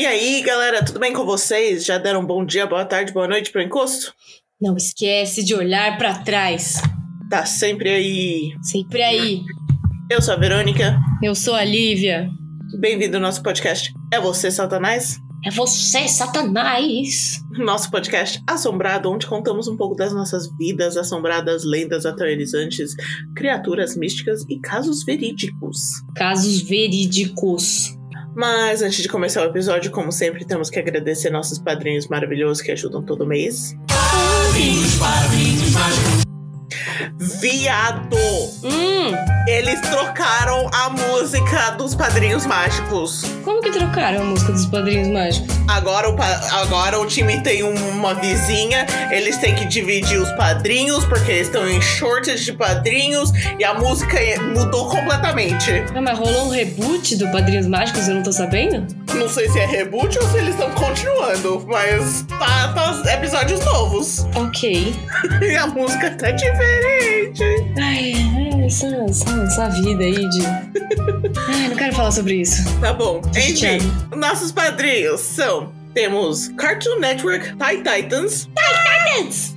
E aí, galera, tudo bem com vocês? Já deram um bom dia, boa tarde, boa noite pro encosto? Não esquece de olhar pra trás. Tá sempre aí. Sempre aí. Eu sou a Verônica. Eu sou a Lívia. Bem-vindo ao nosso podcast. É você, Satanás? É você, Satanás. Nosso podcast assombrado, onde contamos um pouco das nossas vidas assombradas, lendas aterrorizantes, criaturas místicas e casos verídicos. Casos verídicos. Mas antes de começar o episódio, como sempre, temos que agradecer nossos padrinhos maravilhosos que ajudam todo mês. Padrinhos, padrinhos. Viado! Hum, Eles trocaram a música dos padrinhos mágicos. como que trocaram a música dos Padrinhos Mágicos? Agora o, agora o time tem um- uma vizinha, eles têm que dividir os padrinhos, porque eles estão em shortage de padrinhos, e a música mudou completamente. Ah, mas rolou um reboot do Padrinhos Mágicos, eu não tô sabendo? Não sei se é reboot ou se eles estão continuando, mas tá, tá episódios novos. Ok. E a música tá diferente. Ai, é, essa, essa, essa vida aí de. Ai, não quero falar sobre isso. Tá bom. Enfim, nossos padrinhos são. Temos Cartoon Network, Thai Titans. Titans!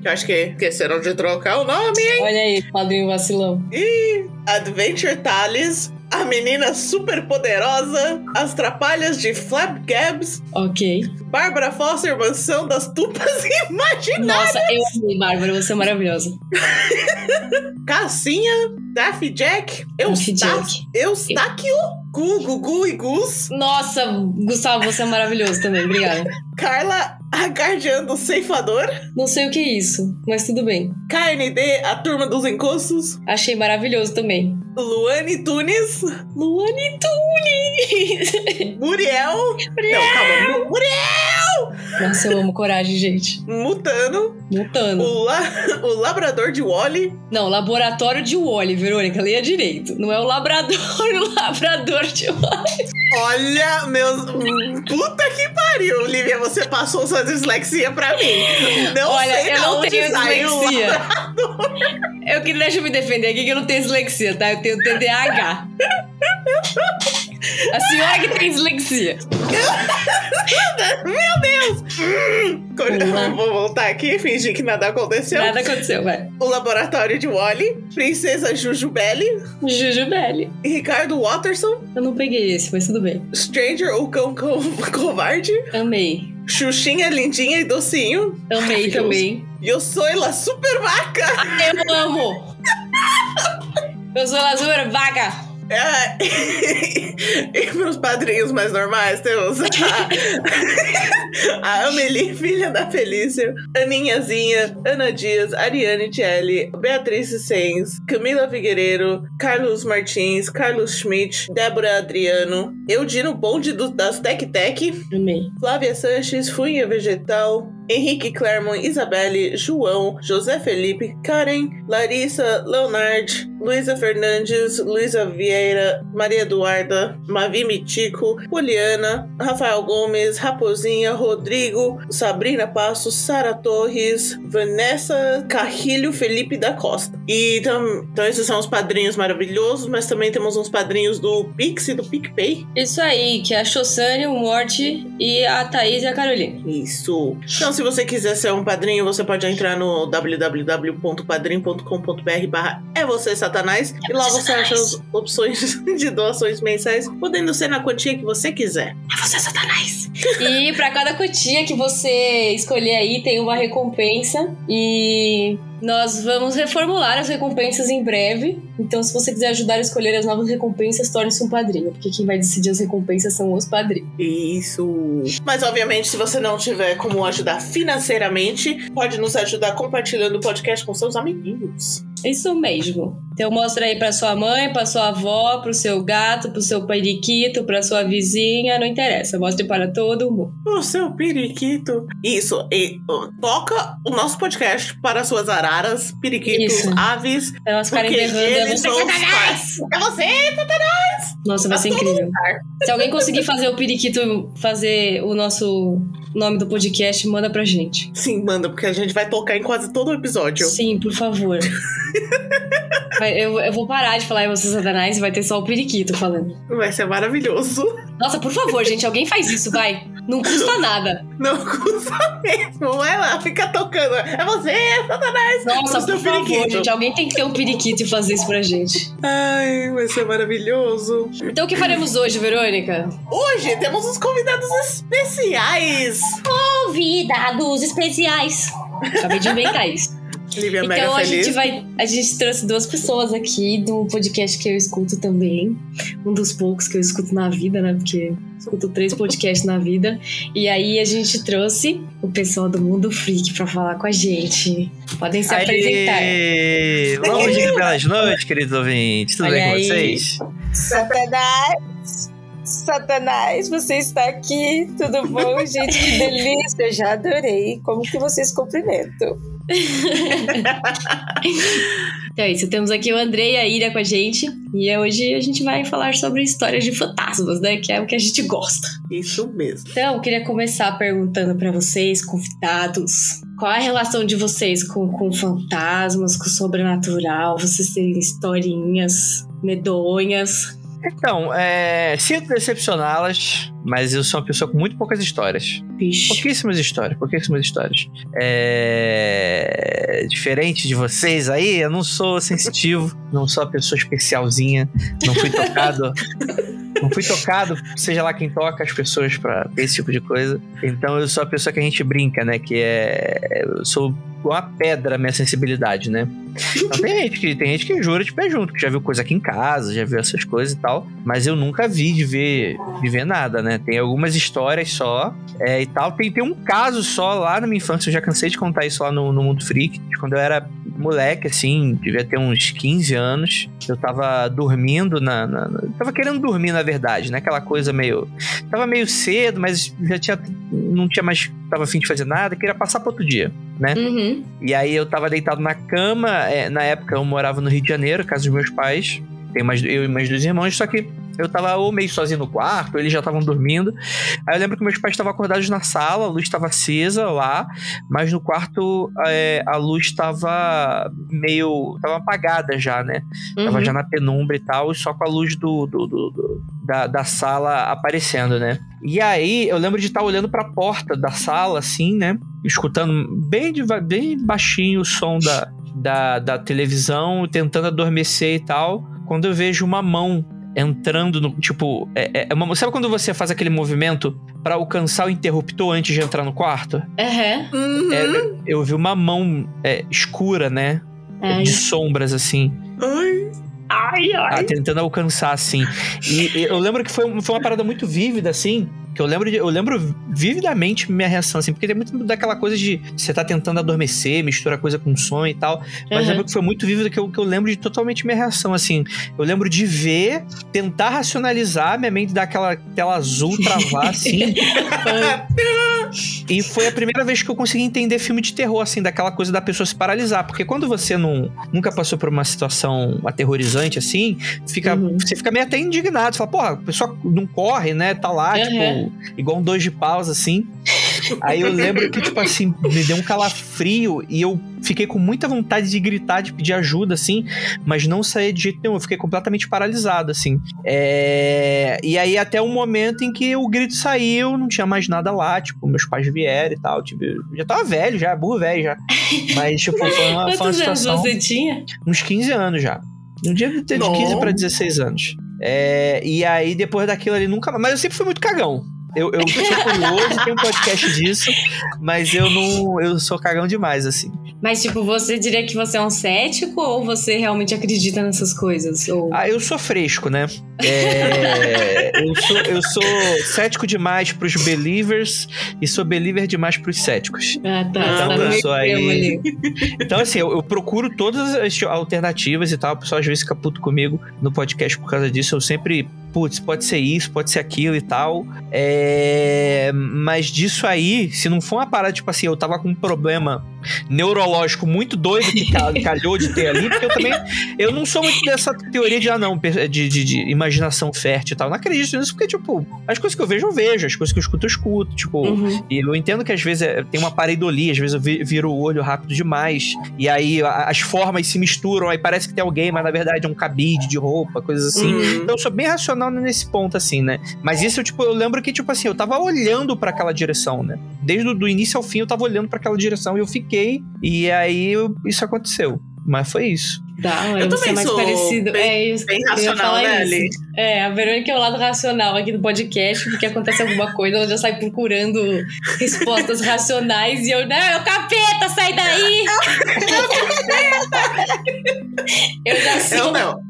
Que eu acho que esqueceram de trocar o nome, hein? Olha aí, padrinho vacilão. E Adventure Tales, a menina super poderosa, as trapalhas de Flapgabs, Ok. Bárbara Foster, mansão das tupas imaginárias, Nossa, eu amei, Bárbara, você é maravilhosa. Cassinha, Daffy Jack, Daffy Eustáquio, Eustáquio, Gu, Gugu e Gus, Nossa, Gustavo, você é maravilhoso também, obrigada. Carla, a guardiã do ceifador, Não sei o que é isso, mas tudo bem. KND, a turma dos encostos, Achei maravilhoso também. Luane Tunes, Luane Tunes! Muriel, não, calma, Muriel, Nossa, eu amo coragem, gente. Mutano, Mutando. o, la, o labrador de Wally, Não, laboratório de Wally, Verônica, leia direito. Não é o labrador, o labrador de Wally. Olha, meus. Puta que pariu, Lívia, você passou sua dislexia pra mim. Não Olha, sei eu não tenho dislexia. Eu que deixa eu me defender aqui que eu não tenho dislexia, tá? Eu tenho TDAH. A senhora que tem dislexia. Meu Deus! Hum. Vou voltar aqui e fingir que nada aconteceu. Nada aconteceu, vai. O laboratório de Wally, Princesa Jujubelli, Jujubelli. Ricardo Watterson, Eu não peguei esse, mas tudo bem. Stranger, o cão co covarde, Amei. Xuxinha lindinha e docinho, Amei também. Yosoila super vaca. Eu amo! Eu sou a Azura Vaga! É. e pros padrinhos mais normais, temos a, a Amelie, filha da Felícia, Aninhazinha, Ana Dias, Ariane Tchelle, Beatriz Sens, Camila Figueiredo, Carlos Martins, Carlos Schmidt, Débora Adriano, Eudino Bonde do, das Tec Tec, Amei. Flávia Sanches, Funha Vegetal, Henrique Clermont, Isabelle, João, José Felipe, Karen, Larissa, Leonard, Luísa Fernandes, Luísa Vieira, Maria Eduarda, Mavi Mitico, Poliana, Rafael Gomes, Raposinha, Rodrigo, Sabrina Passos, Sara Torres, Vanessa Carrilho, Felipe da Costa. E tam- então esses são os padrinhos maravilhosos, mas também temos uns padrinhos do Pix e do PicPay. Isso aí, que é a Chossane, o Morte e a Thaís e a Carolina. Isso. Então, se você quiser ser um padrinho, você pode entrar no www.padrim.com.br barra é você, Satanás. e lá você acha as opções de doações mensais, podendo ser na quantia que você quiser. É você, Satanás. E pra cada quantia que você escolher aí, tem uma recompensa. E nós vamos reformular as recompensas em breve. Então, se você quiser ajudar a escolher as novas recompensas, torne-se um padrinho. Porque quem vai decidir as recompensas são os padrinhos. Isso. Mas, obviamente, se você não tiver como ajudar financeiramente, pode nos ajudar compartilhando o podcast com seus amiguinhos. Isso mesmo. Então mostra aí pra sua mãe, pra sua avó, pro seu gato, pro seu periquito, pra sua vizinha, não interessa. Mostre para todo mundo. O seu periquito. Isso. E ó, toca o nosso podcast para suas araras, periquitos, Isso. aves. Elas ficarem berrando. Você, Satanás! É você, Satanás! Nossa, vai ser Tá todo incrível. Se alguém conseguir fazer o periquito fazer o nosso nome do podcast, manda pra gente. Sim, manda, porque a gente vai tocar em quase todo o episódio. Sim, por favor. Eu, eu vou parar de falar em você, Satanás, e vai ter só o periquito falando. Vai ser maravilhoso. Nossa, por favor, gente, alguém faz isso, vai. Não custa nada. Não custa mesmo. Vai lá, fica tocando. É você, Satanás! Nossa, por favor, periquito. gente, alguém tem que ter um periquito e fazer isso pra gente. Ai, vai ser maravilhoso. Então o que faremos hoje, Verônica? Hoje temos uns convidados especiais. Convidados especiais. Acabei de inventar isso. Lívia mega Então a feliz. gente vai. A gente trouxe duas pessoas aqui do podcast que eu escuto também. Um dos poucos que eu escuto na vida, né? Porque escuto três podcasts na vida. E aí a gente trouxe o pessoal do Mundo Freak pra falar com a gente. Podem se apresentar. Bom dia, belas noites, queridos ouvintes. Tudo Olha bem com aí. vocês? Satanás! Satanás, você está aqui, tudo bom, gente? Que delícia, já adorei. Como que vocês cumprimentam? Então é isso, temos aqui o André e a Ira com a gente. E hoje a gente vai falar sobre histórias de fantasmas, né? Que é o que a gente gosta. Isso mesmo. Então, eu queria começar perguntando pra vocês, convidados, qual é a relação de vocês com, com fantasmas, com o sobrenatural? Vocês têm historinhas medonhas? Então, é, sinto decepcioná-las, mas eu sou uma pessoa com muito poucas histórias. Vixe. Pouquíssimas histórias, pouquíssimas histórias. É, diferente de vocês aí, eu não sou sensitivo, não sou uma pessoa especialzinha, não fui tocado. Não fui tocado, seja lá quem toca as pessoas pra esse tipo de coisa. Então eu sou a pessoa que a gente brinca, né? Que é. Eu sou uma pedra a minha sensibilidade, né? Então tem gente que tem gente que jura de pé junto, que já viu coisa aqui em casa, já viu essas coisas e tal. Mas eu nunca vi de ver, de ver nada, né? Tem algumas histórias só é, e tal. Tem, tem um caso só lá na minha infância, eu já cansei de contar isso lá no, no Mundo Freak, quando eu era moleque, assim, devia ter uns 15 anos. Eu tava dormindo na. na- na- tava querendo dormir, na verdade, né? Aquela coisa meio. Tava meio cedo, mas já tinha. Não tinha mais. Tava afim de fazer nada, queria passar pro outro dia. Uhum. E aí eu tava deitado na cama, é, na época eu morava no Rio de Janeiro, casa dos meus pais. Tem mais, eu e mais dois irmãos, só que eu tava ou meio sozinho no quarto, eles já estavam dormindo. Aí eu lembro que meus pais estavam acordados na sala, a luz estava acesa lá, mas no quarto é, a luz estava meio. tava apagada já, né? Tava Uhum. já na penumbra e tal, e só com a luz do, do- do- do- da, da sala aparecendo, né? E aí eu lembro de estar olhando pra porta da sala, assim, né? Escutando bem, bem baixinho o som da, da, da televisão, tentando adormecer e tal. Quando eu vejo uma mão entrando no. Tipo, é, é uma, sabe quando você faz aquele movimento pra alcançar o interruptor antes de entrar no quarto? Uhum. É, eu vi uma mão é, escura, né? Ai. De sombras, assim. Ai. Ai, Ah, tentando alcançar, assim. E, e eu lembro que foi, foi uma parada muito vívida, assim. Que eu lembro, de- eu lembro vividamente minha reação, assim, porque tem muito daquela coisa de você tá tentando adormecer, misturar coisa com sonho e tal. Mas eu Aham. lembro que foi muito vívido que eu, que eu lembro de totalmente minha reação, assim. Eu lembro de ver, tentar racionalizar, minha mente dar aquela tela azul, travar, assim. E foi a primeira vez que eu consegui entender filme de terror, assim, daquela coisa da pessoa se paralisar. Porque quando você não, nunca passou por uma situação aterrorizante, assim, fica, Uhum. você fica meio até indignado. Você fala, porra, a pessoa não corre, né? Tá lá, Uhum. tipo, igual um dois de paus, assim. Aí eu lembro que, tipo assim, me deu um calafrio e eu fiquei com muita vontade de gritar, de pedir ajuda, assim, mas não saía de jeito nenhum. Eu fiquei completamente paralisado, assim. É... E aí, até o momento em que o grito saiu, não tinha mais nada lá, tipo, meus pais vieram e tal. Tipo, eu já tava velho, já, burro velho já. Mas, tipo, foi uma, foi uma Quantos anos situação. você tinha? Uns 15 anos já. No dia de ter de Não. 15 pra 16 anos. É, e aí, depois daquilo ali, nunca mais. Mas eu sempre fui muito cagão. Eu, eu sou curioso, tenho um podcast disso, mas eu não. Eu sou cagão demais, assim. Mas, tipo, você diria que você é um cético ou você realmente acredita nessas coisas? Ou... Ah, eu sou fresco, né? É, eu, sou, eu sou cético demais pros believers e sou believer demais pros céticos. Ah, tá. Ah, tá no eu sou aí-. Então, assim, eu, eu procuro todas as alternativas e tal. O pessoal às vezes fica puto comigo no podcast por causa disso. Eu sempre, putz, pode ser isso, pode ser aquilo e tal. É, Mas disso aí, se não for uma parada, tipo assim, eu tava com um problema neurológico muito doido que cal- calhou de ter ali, porque eu também. Eu não sou muito dessa teoria de, ah, não, de, de, de imaginação fértil e tal. Não acredito nisso, porque, tipo, as coisas que eu vejo, eu vejo, as coisas que eu escuto, eu escuto. Tipo, Uhum. e eu entendo que às vezes é- tem uma pareidolia, às vezes eu vi- viro o olho rápido demais, e aí a- as formas se misturam, aí parece que tem alguém, mas na verdade é um cabide de roupa, coisas assim. Uhum. Então eu sou bem racional nesse ponto, assim, né? Mas isso, eu, tipo, eu lembro que, tipo assim, eu tava olhando pra aquela direção, né? Desde o início ao fim eu tava olhando pra aquela direção e eu fiquei, e aí isso aconteceu. Mas foi isso. Tá, Eu também é mais sou parecido. bem- é isso. Bem eu racional, né. Ali? É, a Verônica é o lado racional aqui do podcast, porque acontece alguma coisa, ela já sai procurando respostas racionais e eu, não, é o capeta, sai daí! eu já sou. Eu não.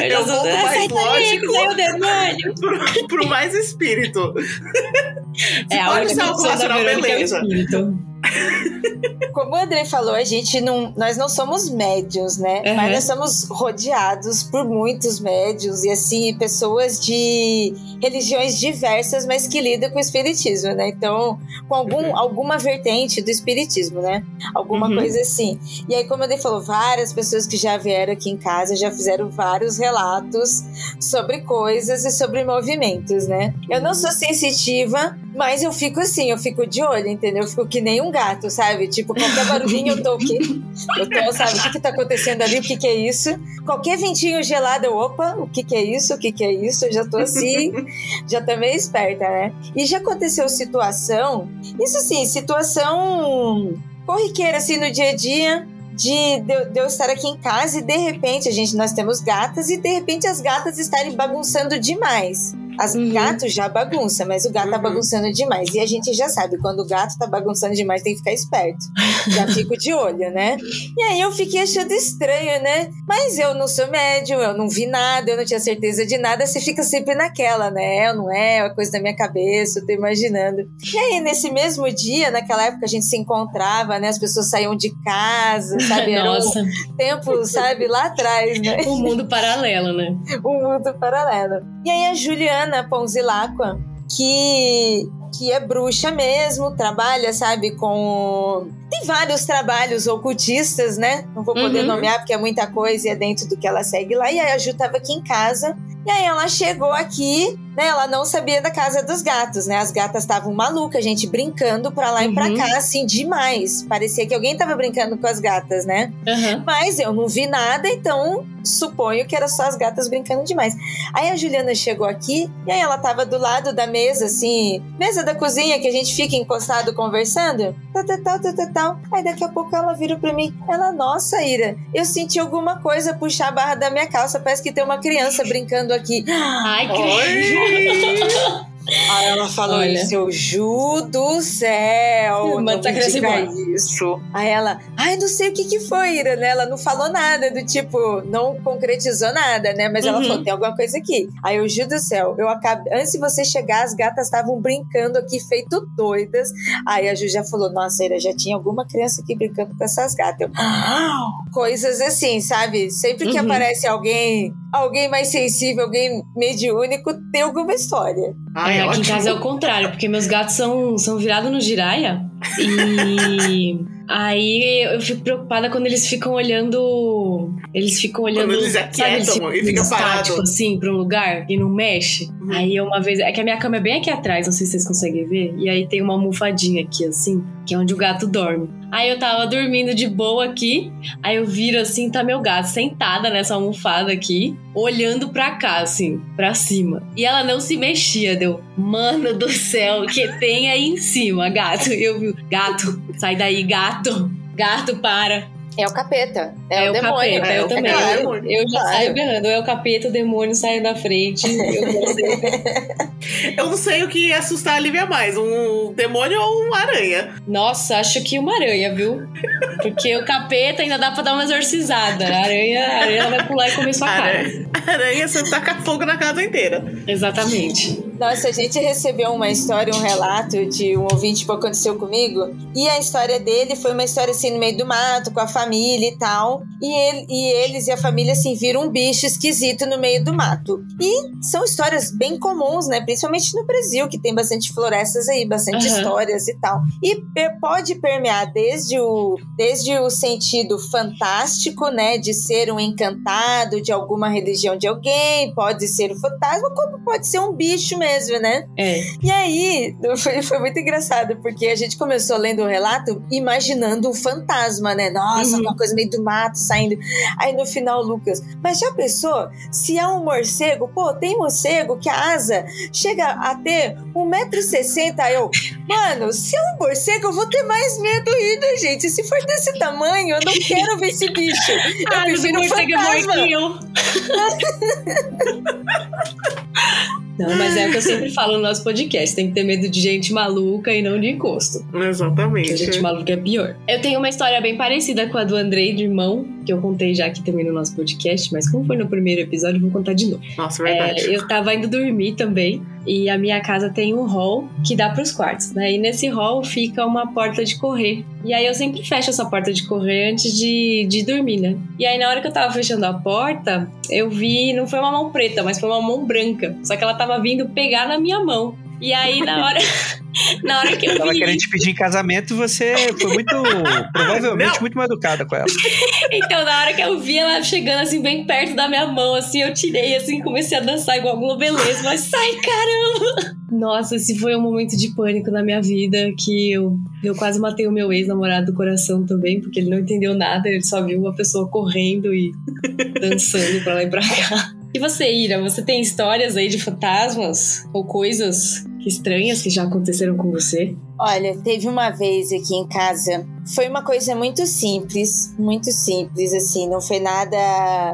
Eu já eu sou. vou "Ah, mais daí, lógico." saiu o demônio! Pro, pro mais espírito. É, a pode única ser algo opção da racional, Verônica é o beleza. espírito. Como o André falou, a gente não, nós não somos médios, né? Uhum. Mas nós somos rodeados por muitos médios e assim pessoas de religiões diversas, mas que lidam com o espiritismo, né? Então, com algum, Uhum. alguma vertente do espiritismo, né? Alguma Uhum. coisa assim. E aí, como o André falou, várias pessoas que já vieram aqui em casa já fizeram vários relatos sobre coisas e sobre movimentos, né? Eu não sou sensitiva, mas eu fico assim, eu fico de olho, entendeu? Eu fico que nem um gato, sabe? Tipo, qualquer barulhinho eu tô aqui. Eu tô, sabe, o que que tá acontecendo ali? O que que é isso? Qualquer ventinho gelado, eu, opa, o que que é isso? O que que é isso? Eu já tô assim, já tô meio esperta, né? E já aconteceu situação, isso assim, situação corriqueira, assim, no dia a dia, de, de eu estar aqui em casa e de repente, a gente, nós temos gatas e de repente as gatas estarem bagunçando demais. As Uhum. gatos já bagunça, mas o gato tá Uhum. bagunçando demais. E a gente já sabe, quando o gato tá bagunçando demais, tem que ficar esperto. Já fico de olho, né? E aí eu fiquei achando estranho, né? Mas eu não sou médium, eu não vi nada, eu não tinha certeza de nada. Você fica sempre naquela, né? É ou não é? É coisa da minha cabeça, eu tô imaginando. E aí, nesse mesmo dia, naquela época a gente se encontrava, né? As pessoas saíam de casa, sabe? Era um Nossa, tempo, sabe? Lá atrás, né? um mundo paralelo, né? um mundo paralelo. E aí a Juliana Ponzilacqua, que que é bruxa mesmo, trabalha, sabe, com tem vários trabalhos ocultistas, né? Não vou poder Uhum. nomear porque é muita coisa e é dentro do que ela segue lá. E aí a Ju tava aqui em casa. E aí ela chegou aqui, né? Ela não sabia da casa dos gatos, né? As gatas estavam malucas, a gente brincando pra lá e pra Uhum. cá, assim, demais. Parecia que alguém tava brincando com as gatas, né? Aham. Mas eu não vi nada, então suponho que era só as gatas brincando demais. Aí a Juliana chegou aqui e aí ela tava do lado da mesa, assim, mesa da cozinha que a gente fica encostado conversando. Tal, tal, tal, tal, tal, tal. Aí daqui a pouco ela vira pra mim. Ela, nossa, Ira, eu senti alguma coisa puxar a barra da minha calça. Parece que tem uma criança brincando aqui. Ai, que. Aí ela falou Olha. isso, eu Ju do céu, não essa me diga isso. Aí ela, ai, não sei o que que foi, Ira, né? Ela não falou nada, do tipo, não concretizou nada, né? Mas ela Uhum. falou, tem alguma coisa aqui. Aí eu, Ju do céu, eu acabei, antes de você chegar, as gatas estavam brincando aqui, feito doidas. Aí a Ju já falou, nossa, Ira, já tinha alguma criança aqui brincando com essas gatas. Eu, "Ah!" Coisas assim, sabe? Sempre que Uhum. aparece alguém, alguém mais sensível, alguém mediúnico, tem alguma história. Ai, É, aqui em casa é o contrário, porque meus gatos são, são virados no giraia. E aí eu fico preocupada quando eles ficam olhando. Eles ficam olhando. Quando eles sabe, aquietam ficam e fica estático, parado. assim, pra um lugar e não mexe. Uhum. Aí uma vez. É que a minha cama é bem aqui atrás, não sei se vocês conseguem ver. E aí tem uma almofadinha aqui, assim, que é onde o gato dorme. Aí eu tava dormindo de boa aqui. Aí eu viro assim, tá meu gato sentada nessa almofada aqui, olhando pra cá, assim, pra cima. E ela não se mexia, deu. Mano do céu, o que tem aí em cima, gato? Eu vi, gato, sai daí, gato. Gato, para. É o capeta. É, É, o, o demônio. capeta, é eu o também. capeta. Eu, eu já Claro. saio berrando. É o capeta, o demônio sai da frente. Eu não sei. Eu não sei o que ia assustar a Lívia mais, um demônio ou uma aranha. Nossa, acho que uma aranha, viu? Porque o capeta ainda dá pra dar uma exorcizada. A aranha, a aranha vai pular e comer sua cara. Aranha, aranha, você taca fogo na casa inteira. Exatamente. Nossa, a gente recebeu uma história, um relato de um ouvinte que aconteceu comigo. E a história dele foi uma história assim no meio do mato, com a família e tal. E, ele, e eles e a família assim viram um bicho esquisito no meio do mato. E são histórias bem comuns, né? Principalmente no Brasil, que tem bastante florestas aí, bastante Aham. histórias e tal. E pode permear desde o, desde o sentido fantástico, né? De ser um encantado de alguma religião de alguém, pode ser um fantasma, como pode ser um bicho mesmo, né? É. E aí, foi, foi muito engraçado, porque a gente começou lendo o relato imaginando um fantasma, né? Nossa, Uhum. uma coisa meio do mato saindo. Aí no final, Lucas, mas já pensou? Se é um morcego, pô, tem morcego que a asa chega a ter 1,60m. Aí eu, mano, se é um morcego, eu vou ter mais medo ainda, gente. Se for desse tamanho, eu não quero ver esse bicho. Eu Ah, prefiro um morcego é fantasma. Não, mas é que eu sempre falo no nosso podcast. Tem que ter medo de gente maluca e não de encosto. Porque Exatamente. gente maluca é pior. Eu tenho uma história bem parecida com a do Andrei, de irmão, que eu contei já aqui também no nosso podcast, mas como foi no primeiro episódio, eu vou contar de novo. Nossa, verdade. É, eu tava indo dormir também. E a minha casa tem um hall que dá pros quartos, né? E nesse hall fica uma porta de correr. E aí eu sempre fecho essa porta de correr antes de, de dormir, né? E aí na hora que eu tava fechando a porta, eu vi, não foi uma mão preta, mas foi uma mão branca. Só que ela tava vindo pegar na minha mão. E aí na hora, na hora que eu Ela vi, querendo te pedir em casamento, você foi muito, provavelmente, Não. muito mal educada com ela. então na hora que eu vi ela chegando assim bem perto da minha mão, assim, eu tirei assim, comecei a dançar igual globeleza, mas sai caramba! Nossa, esse foi um momento de pânico na minha vida que eu, eu quase matei o meu ex-namorado do coração também, porque ele não entendeu nada, ele só viu uma pessoa correndo e dançando pra lá e pra cá. E você, Ira, você tem histórias aí de fantasmas ou coisas estranhas que já aconteceram com você? Olha, teve uma vez aqui em casa. Foi uma coisa muito simples, muito simples, assim. Não foi nada.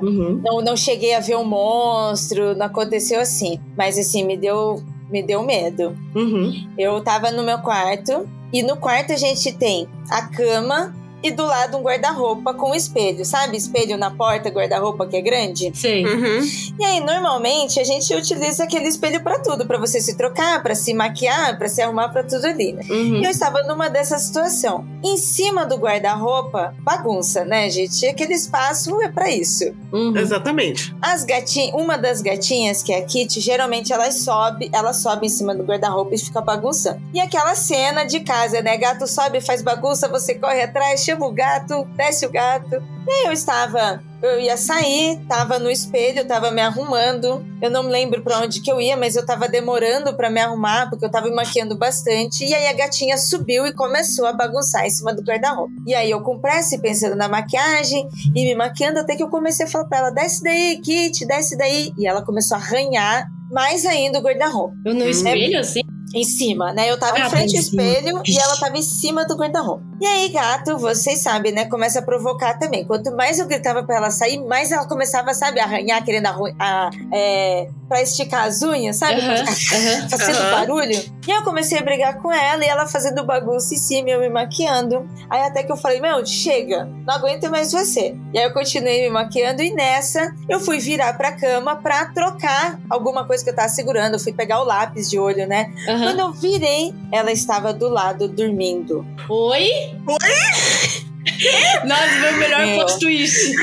Uhum. Não, não cheguei a ver um monstro, não aconteceu assim. Mas assim, me deu, me deu medo. Uhum. Eu tava no meu quarto e no quarto a gente tem a cama e do lado um guarda-roupa com espelho, sabe? Espelho na porta, guarda-roupa que é grande. Sei. Uhum. E aí, normalmente, a gente utiliza aquele espelho pra tudo, pra você se trocar, pra se maquiar, pra se arrumar pra tudo ali, né? Uhum. E eu estava numa dessa situação. Em cima do guarda-roupa, bagunça, né, gente? Aquele espaço é pra isso. Uhum. Exatamente. As gatinhas, uma das gatinhas, que é a Kitty, geralmente ela sobe, ela sobe em cima do guarda-roupa e fica bagunçando. E aquela cena de casa, né? Gato sobe, faz bagunça, você corre atrás, chama o gato, desce o gato. E aí eu estava, eu ia sair, tava no espelho, tava me arrumando. Eu não me lembro pra onde que eu ia, mas eu tava demorando pra me arrumar, porque eu tava me maquiando bastante. E aí a gatinha subiu e começou a bagunçar em cima do guarda-roupa. E aí eu com pressa, e pensando na maquiagem e me maquiando, até que eu comecei a falar pra ela: desce daí, Kit, desce daí. E ela começou a arranhar mais ainda o guarda-roupa. Eu no espelho, assim? Em cima, né? Eu tava Ah, em frente ao espelho e ela tava em cima do guarda-roupa. E aí, gato, vocês sabem, né? Começa a provocar também. Quanto mais eu gritava pra ela sair, mais ela começava, sabe, a arranhar, querendo arru- a, é, pra esticar as unhas, sabe? Aham. fazendo barulho. E aí eu comecei a brigar com ela e ela fazendo bagunça em cima e eu me maquiando. Aí até que eu falei, meu, chega, não aguento mais você. E aí eu continuei me maquiando e nessa eu fui virar pra cama pra trocar alguma coisa que eu tava segurando. Eu fui pegar o lápis de olho, né? Aham. Quando eu virei, ela estava do lado dormindo. Oi? Oi? Nossa, meu melhor É. plot twist.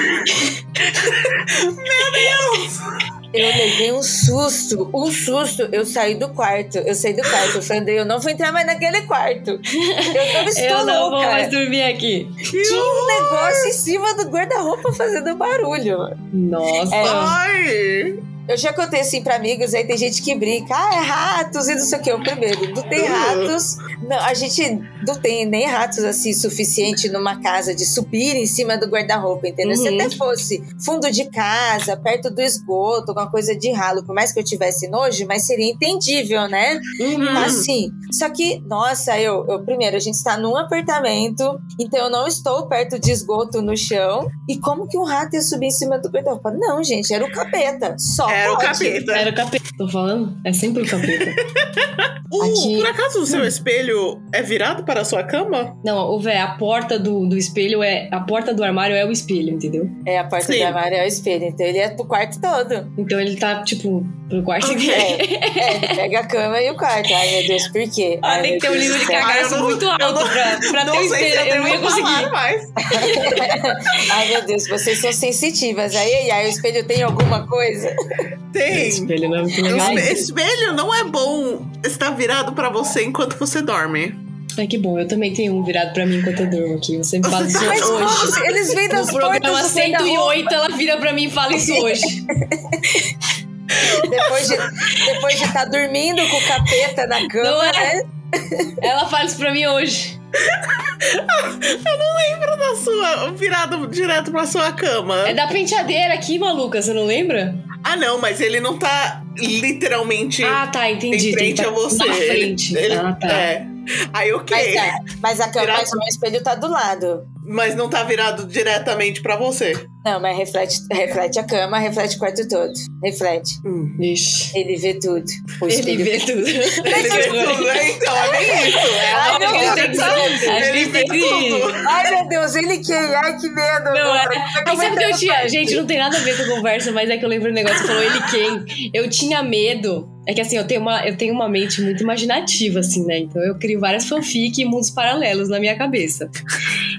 Eu levei um susto, um susto. Eu saí do quarto, eu saí do quarto. Eu falei, eu não vou entrar mais naquele quarto. Eu não estou Eu não vou louca. mais dormir aqui. Tinha um negócio em cima do guarda-roupa fazendo barulho. Nossa. É. Ai! Eu já contei assim pra amigos, aí tem gente que brinca, ah, é ratos e não sei o que. Eu, primeiro, não tem ratos. Não, a gente não tem nem ratos assim suficiente numa casa de subir em cima do guarda-roupa, entendeu? Se Uhum. até fosse fundo de casa, perto do esgoto, alguma coisa de ralo, por mais que eu tivesse nojo, mas seria entendível, né? Uhum. Assim. Só que, nossa, eu, eu primeiro, a gente está num apartamento, então eu não estou perto de esgoto no chão. E como que um rato ia subir em cima do guarda-roupa? Não, gente, era o capeta. Só Era o capeta. Era o capeta, tô falando? É sempre o capeta. Aqui- Por acaso o seu espelho espelho é virado para a sua cama? Não, o véi, a porta do, do espelho é. A porta do armário é o espelho, entendeu? É, a porta Sim. do armário é o espelho. Então ele é pro quarto todo. Então ele tá, tipo, pro quarto Ok. inteiro. É, ele pega a cama e o quarto. Ai, meu Deus, por quê? Ah, tem que ter um do de. Ah, cagaço não- muito alto não- pra, pra ter não se espelho. eu Eu não ia conseguir. mais. Ai, meu Deus, vocês são sensitivas. Aí, ai, ai, o espelho tem alguma coisa? Tem. Espelho não é muito legal. espe- espelho não é bom estar virado pra você enquanto você dorme. Ai, que bom. Eu também tenho um virado pra mim enquanto eu durmo aqui. Você me fala isso Mas hoje. se- eles vêm No das programa portas da rua. 108, ela vira pra mim e fala isso hoje. Depois de depois de estar dormindo com o capeta na Não cama, é? né? Ela fala isso pra mim hoje. Lembra da sua virado direto pra sua cama? É da penteadeira aqui, maluca, você não lembra? Ah, não, mas ele não tá literalmente Ah, tá, entendi. em frente que a você. Na Ele- frente. ele- ah, tá. É. Aí, ok. Mas, é, mas a cama, Virado- mas o meu espelho tá do lado. Mas não tá virado diretamente pra você. Não, mas reflete, reflete a cama, reflete o quarto todo. Reflete. Ixi. Ele vê tudo. O Ele vê tudo. Ele vê tudo, né? Então, é bem isso. É Ai, Deus, que Acho Ele que vê tem que- tudo. Ai, meu Deus, ele quem? Ai, que medo. Não, é. agora. Aí sabe o que eu tinha? Gente, não tem nada a ver com a conversa, mas é que eu lembro um negócio. Você falou ele quem? Eu tinha medo. É que assim, eu tenho, uma, eu tenho uma mente muito imaginativa, assim, né? Então eu crio várias fanfic e mundos paralelos na minha cabeça.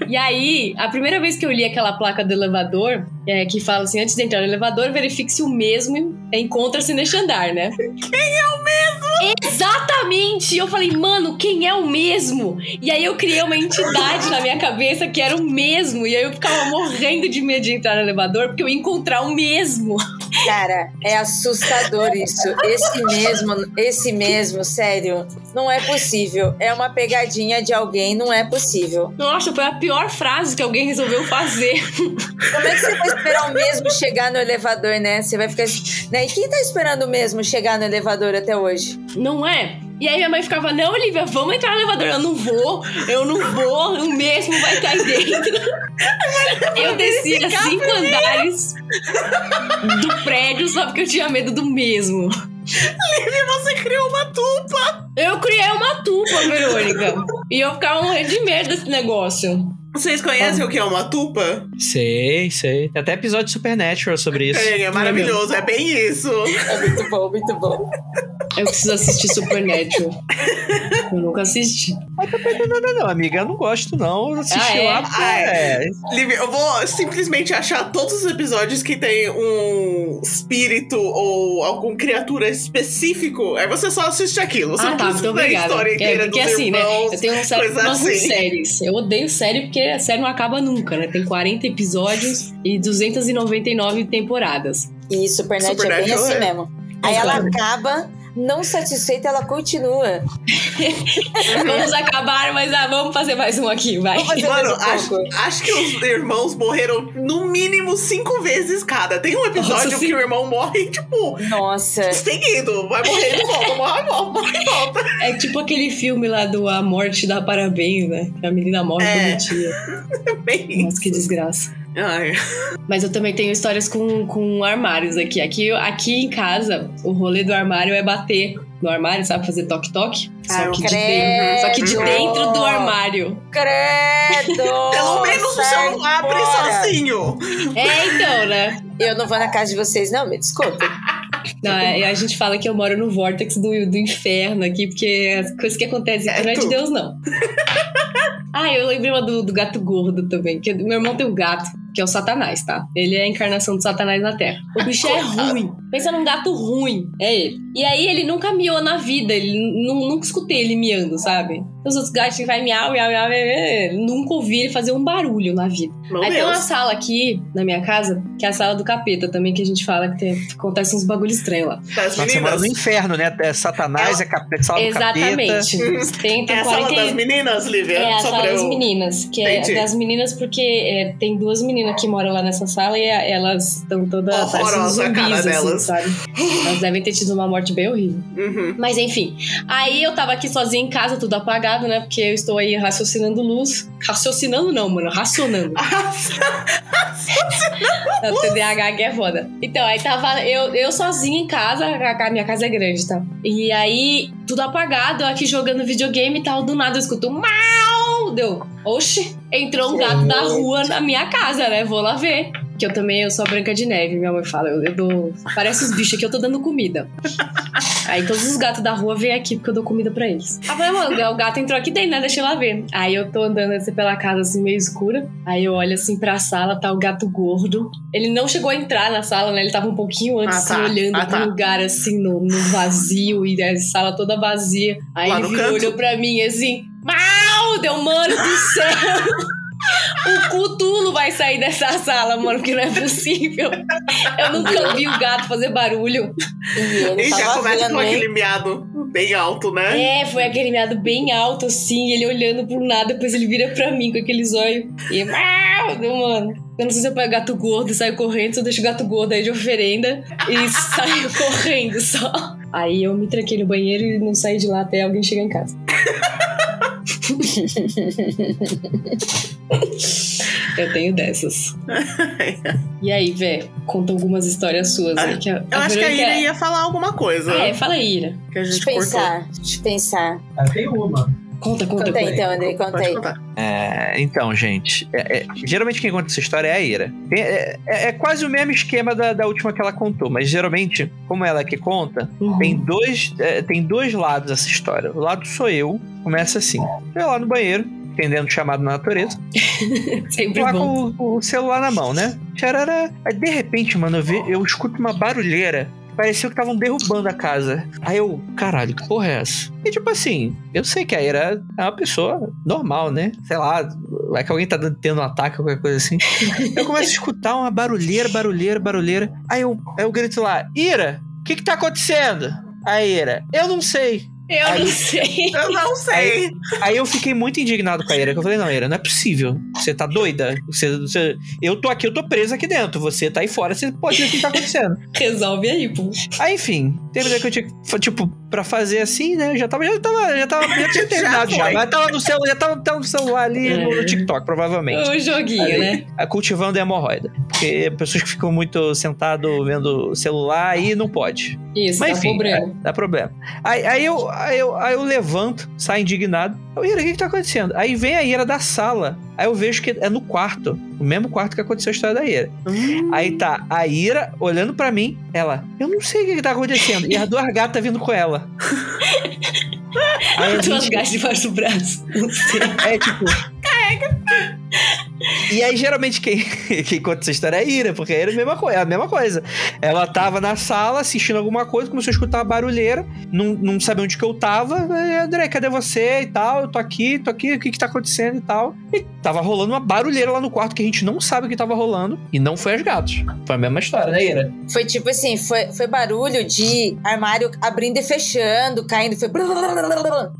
E aí, a primeira vez que eu li aquela placa do elevador, é, que fala assim: antes de entrar no elevador, verifique se o mesmo encontra-se neste andar, né? Quem é o mesmo? Exatamente! Eu falei, mano, quem é o mesmo? E aí eu criei uma entidade na minha cabeça que era o mesmo. E aí eu ficava morrendo de medo de entrar no elevador porque eu ia encontrar o mesmo. Cara, é assustador isso. Esse mesmo, esse mesmo, sério, não é possível. É uma pegadinha de alguém, não é possível. Nossa, foi a pior frase que alguém resolveu fazer. Como é que você vai esperar o mesmo chegar no elevador, né? Você vai ficar. Né? E quem tá esperando o mesmo chegar no elevador até hoje? Não é? E aí minha mãe ficava, não, Olivia, vamos entrar no elevador. Eu não vou, eu não vou, o mesmo vai cair dentro. Eu descia cinco andares do prédio só porque eu tinha medo do mesmo. E você criou uma tupa. Eu criei uma tupa, Verônica. E eu ficava morrendo de medo desse negócio. Vocês conhecem o que é uma tupa? Sei, sei. Tem até episódio de Supernatural sobre isso. É, é maravilhoso, é bem isso. É muito bom, muito bom. Eu preciso assistir Supernatural. Eu nunca assisti. Não, não, não, amiga, eu não gosto, não. Eu assisti Ah, é? lá porque Ah, é. Eu vou simplesmente achar todos os episódios que tem um espírito ou alguma criatura específico. Aí você só assiste aquilo. Você Ah, não tá, precisa obrigada. História É, inteira porque dos assim, né? irmãos, Eu tenho um problema com assim. séries. Eu odeio série porque a série não acaba nunca, né? Tem 40 episódios e 299 temporadas. E Supernatural é bem assim é. mesmo. Aí ela acaba, não satisfeita, ela continua. Vamos acabar, mas ah, vamos fazer mais um aqui, vai. Mano, um acho, acho que os irmãos morreram no mínimo cinco vezes cada. Tem um episódio Nossa, que sim. o irmão morre, tipo, Nossa. seguido. Vai morrer e volta, morre, volta, morre e volta. É tipo aquele filme lá do A Morte dá Parabéns, né? Que a menina morre É. bonitinha. Bem Nossa, que desgraça. Ai. Mas eu também tenho histórias com, com armários aqui. aqui. Aqui em casa, o rolê do armário é bater no armário, sabe? Fazer toque-toque. Só, Ah, que de dentro- só que de dentro do armário. Credo! Pelo menos sai não abre sozinho. É, então, né? Eu não vou na casa de vocês, não, me desculpe. Não, é- a gente fala que eu moro no vórtex do, do inferno aqui, porque as coisas que acontecem aqui É não é de. Deus, não. Ah, eu lembrei uma do, do gato gordo também, que meu irmão tem um gato, que é o Satanás, tá? Ele é a encarnação do Satanás na Terra. O bicho é ruim. Pensa num gato ruim, é ele. E aí ele nunca miou na vida, ele nu- nunca escutei ele miando, sabe? Os outros gatos que vai miau, miau, miau, miau, miau, nunca ouvi ele fazer um barulho na vida. Meu Aí tem uma Deus. sala aqui na minha casa, que é a sala do capeta também, que a gente fala que tem, acontece uns bagulho estranho lá. Você mora meninas. no inferno, né? É Satanás, é, capeta, sala do capeta. Exatamente. Tem, tem É a sala 40 das meninas, Lívia? É a Só sala pra das eu- meninas, que é Entendi. das meninas porque é, tem duas meninas menina que mora lá nessa sala e a- elas estão todas Horrorosa a cara zumbis, assim, delas. sabe? Elas devem ter tido uma morte bem horrível. Uhum. Mas enfim, aí eu tava aqui sozinha em casa, tudo apagado, né? Porque eu estou aí raciocinando luz. Raciocinando não, mano, racionando. O TDAH aqui é foda. Então, aí tava eu, eu sozinha em casa, a minha casa é grande, tá? E aí, tudo apagado, eu aqui jogando videogame e tal, do nada eu escuto mau! Deu, oxe, entrou um gato da rua na minha casa, né? Vou lá ver. Que eu também, eu sou a Branca de Neve, minha mãe fala. Eu, eu dou. Parece os bichos aqui, eu tô dando comida. Aí todos os gatos da rua vêm aqui porque eu dou comida pra eles. Aí eu falei, mano, o gato entrou aqui dentro, né? Deixa eu lá ver. Aí eu tô andando assim pela casa, assim, meio escura. Aí eu olho assim pra sala, tá o gato gordo. Ele não chegou a entrar na sala, né? Ele tava um pouquinho antes, Ah, tá. assim, olhando Ah, pro tá. lugar, assim, no, no vazio e a sala toda vazia. Aí Lá ele virou, olhou pra mim assim, mal! Deu, mano do céu! O Cutulo vai sair dessa sala, mano, porque não é possível. Eu nunca vi o gato fazer barulho. E ele E já começa vendo, com aquele miado bem alto, né? É, foi aquele miado bem alto, assim, ele olhando pro nada, depois ele vira pra mim com aqueles olhos. E! Deu, mano. Eu não sei se eu pego gato gordo e saio correndo, se eu deixo o gato gordo aí de oferenda e saio correndo só. Aí eu me tranquei no banheiro e não saí de lá até alguém chegar em casa. eu tenho dessas. E aí, Vé, conta algumas histórias suas aí. Que a, Eu acho que a Ira ia falar alguma coisa. Ah, é, fala aí, Ira. Que a gente Deixa cortou. pensar, deixa eu pensar. Tem uma. Conta, conta, Conta aí então, Andrei, conta aí. contar. É, então, gente, é- é, geralmente quem conta essa história é a Ira. É, é- é quase o mesmo esquema da, da última que ela contou, mas geralmente, como ela é que conta, Uhum. tem dois, é, tem dois lados essa história. O lado sou eu, começa assim. Eu lá no banheiro, entendendo o chamado na natureza, Sempre lá bom. com o, o celular na mão, né? Tcharará. Aí de repente, mano, eu, vi- eu escuto uma barulheira. Parecia que estavam derrubando a casa. Aí eu, caralho, que porra é essa? E tipo assim, eu sei que a Ira é uma pessoa normal, né? Sei lá, vai que alguém tá tendo um ataque ou qualquer coisa assim. Eu começo a escutar uma barulheira, barulheira, barulheira. Aí eu, aí eu grito lá, Ira, o que que tá acontecendo? Aí Ira, eu não sei. Eu Aí- não sei. Eu não sei. Aí eu fiquei muito indignado com a Ira, que eu falei, não, Ira, não é possível. Você tá doida? Você, você- eu tô aqui, eu tô preso aqui dentro. Você tá aí fora, você pode ver o que tá acontecendo. Resolve aí, pô. Aí, enfim, teve um dia que eu tinha tipo, pra fazer assim, né? Eu já tava, já tava, já tava, já tinha terminado já. foi. Mas tava no celular, já tava, tava no celular ali no, no TikTok, provavelmente. O joguinho, Aí, né? a cultivando a hemorroida. Porque pessoas que ficam muito sentado vendo celular aí não pode. Isso, Mas tá enfim, problema. Dá problema. Aí, aí eu, aí, eu, aí eu levanto, saio indignado. Eu, Ira, o que, que tá acontecendo? Aí vem a Ira da sala. Aí eu vejo que é no quarto. O mesmo quarto que aconteceu a história da Ira. Aí tá a Ira olhando pra mim. Ela, eu não sei o que, que tá acontecendo. E as duas gatas vindo com ela. Aí Duas gente, gás debaixo do braço. Não sei. é tipo. E aí, geralmente, quem, quem conta essa história é a Ira, porque a Ira é a mesma, coi- é a mesma coisa. Ela tava na sala assistindo alguma coisa, começou a escutar uma barulheira, não, não sabia onde que eu tava. André, cadê você e tal? Eu tô aqui, tô aqui, o que que tá acontecendo e tal? E tava rolando uma barulheira lá no quarto que a gente não sabe o que tava rolando. E não foi as gatos. Foi a mesma história, né, Ira? Foi tipo assim, foi, foi barulho de armário abrindo e fechando, caindo, foi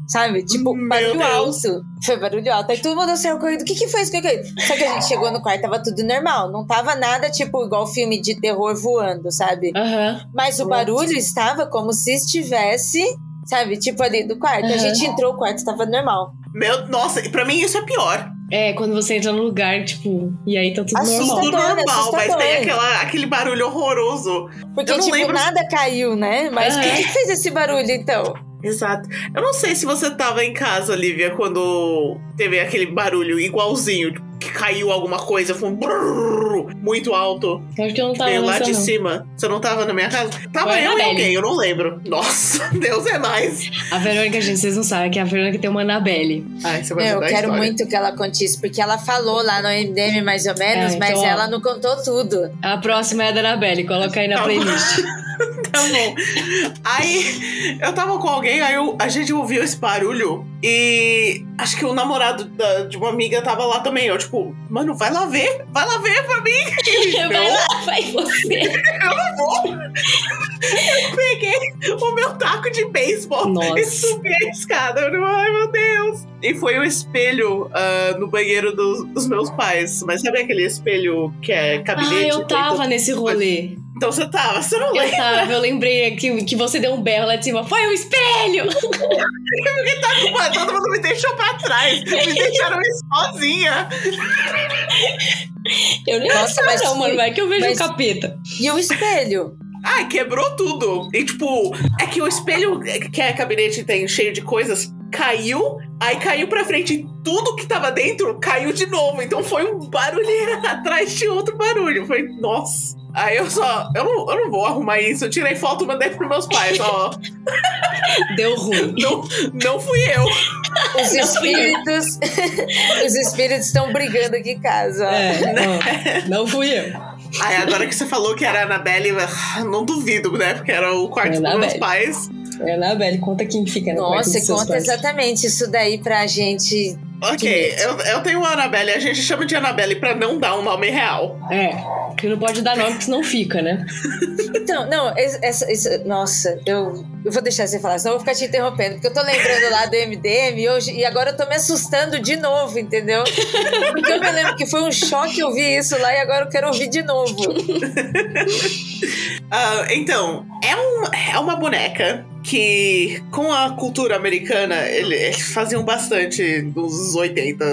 sabe? Tipo, Meu barulho Deus. alto. Foi barulho alto. Aí todo mundo saiu correndo. O que que foi isso? O que isso? Só que a gente chegou no quarto, tava tudo normal. Não tava nada, tipo, igual filme de terror voando, sabe? Aham. Mas o barulho estava como se estivesse, sabe? Tipo, ali do quarto. A Aham. gente entrou, o quarto tava normal. Meu, nossa, e pra mim isso é pior. É, quando você entra no lugar, tipo, e aí tá tudo Assusta. normal. Tudo Assustador, normal, mas assustador. tem aquela, aquele barulho horroroso. Porque, Eu não tipo, lembro- nada caiu, né? Mas Aham. que fez esse barulho, então? Exato. Eu não sei se você tava em casa, Lívia, quando teve aquele barulho igualzinho, que caiu alguma coisa, foi um brrr, muito alto. Acho que eu não tava veio lá de não. cima. Você não tava na minha casa? Tava Foi eu na e alguém, eu não lembro. Nossa, Deus é mais. A Verônica, gente, vocês não sabem que a Verônica tem uma Anabelle. Ai, você vai Eu quero história. muito que ela conte isso, porque ela falou lá no MDM mais ou menos, É, mas então, ó. ela não contou tudo. A próxima é a da Anabelle, coloca aí na Tá bom. playlist. bom. Aí eu tava com alguém, aí eu- a gente ouviu esse barulho e acho que o namorado da- de uma amiga tava lá também. Eu, tipo, mano, vai lá ver, vai lá ver pra mim. Vai lá, vai você. Peguei o meu taco de beisebol e subi a escada. Eu, ai meu Deus. E foi o espelho ah, no banheiro dos, dos meus pais. Mas sabe aquele espelho que é Ah, gabinete? eu tava nesse rolê. Então você tava, você não Eu lembra? tava, eu lembrei que, que você deu um berro lá de cima. Foi o espelho! Mano, todo mundo me deixou pra trás. Me deixaram ir sozinha. Eu nem Nossa, sei mas- não, mano. Vai que eu vejo mas- o capeta. E o espelho? Ai, quebrou tudo. E tipo, é que o espelho que é gabinete tem cheio de coisas caiu, aí caiu pra frente e tudo que tava dentro caiu de novo. Então foi um barulheira atrás de outro barulho. Foi, nossa. Aí eu só, eu não, eu não vou arrumar isso. Eu tirei foto e mandei pros meus pais, ó. Deu ruim. Não, não fui eu. Os Não fui eu. espíritos. os espíritos estão brigando aqui em casa. ó. É, não, não fui eu. Aí agora que você falou que era a Annabelle, ah, não duvido, né? Porque era o quarto dos meus pais. É, Anabelle, conta quem fica no quarto Nossa, dos seus conta pais. exatamente isso daí pra gente. Ok, eu, eu tenho uma Annabelle, a gente chama de Annabelle pra não dar um nome real. É, que não pode dar nome, porque senão fica, né? Então, não, es- essa, essa- nossa, eu, eu vou deixar você falar, senão eu vou ficar te interrompendo, porque eu tô lembrando lá do MDM e, hoje, e agora eu tô me assustando de novo, entendeu? Porque eu me lembro que foi um choque ouvir isso lá e agora eu quero ouvir de novo. Ah, então, é, um, é uma boneca que, com a cultura americana, ele- eles faziam bastante nos 80,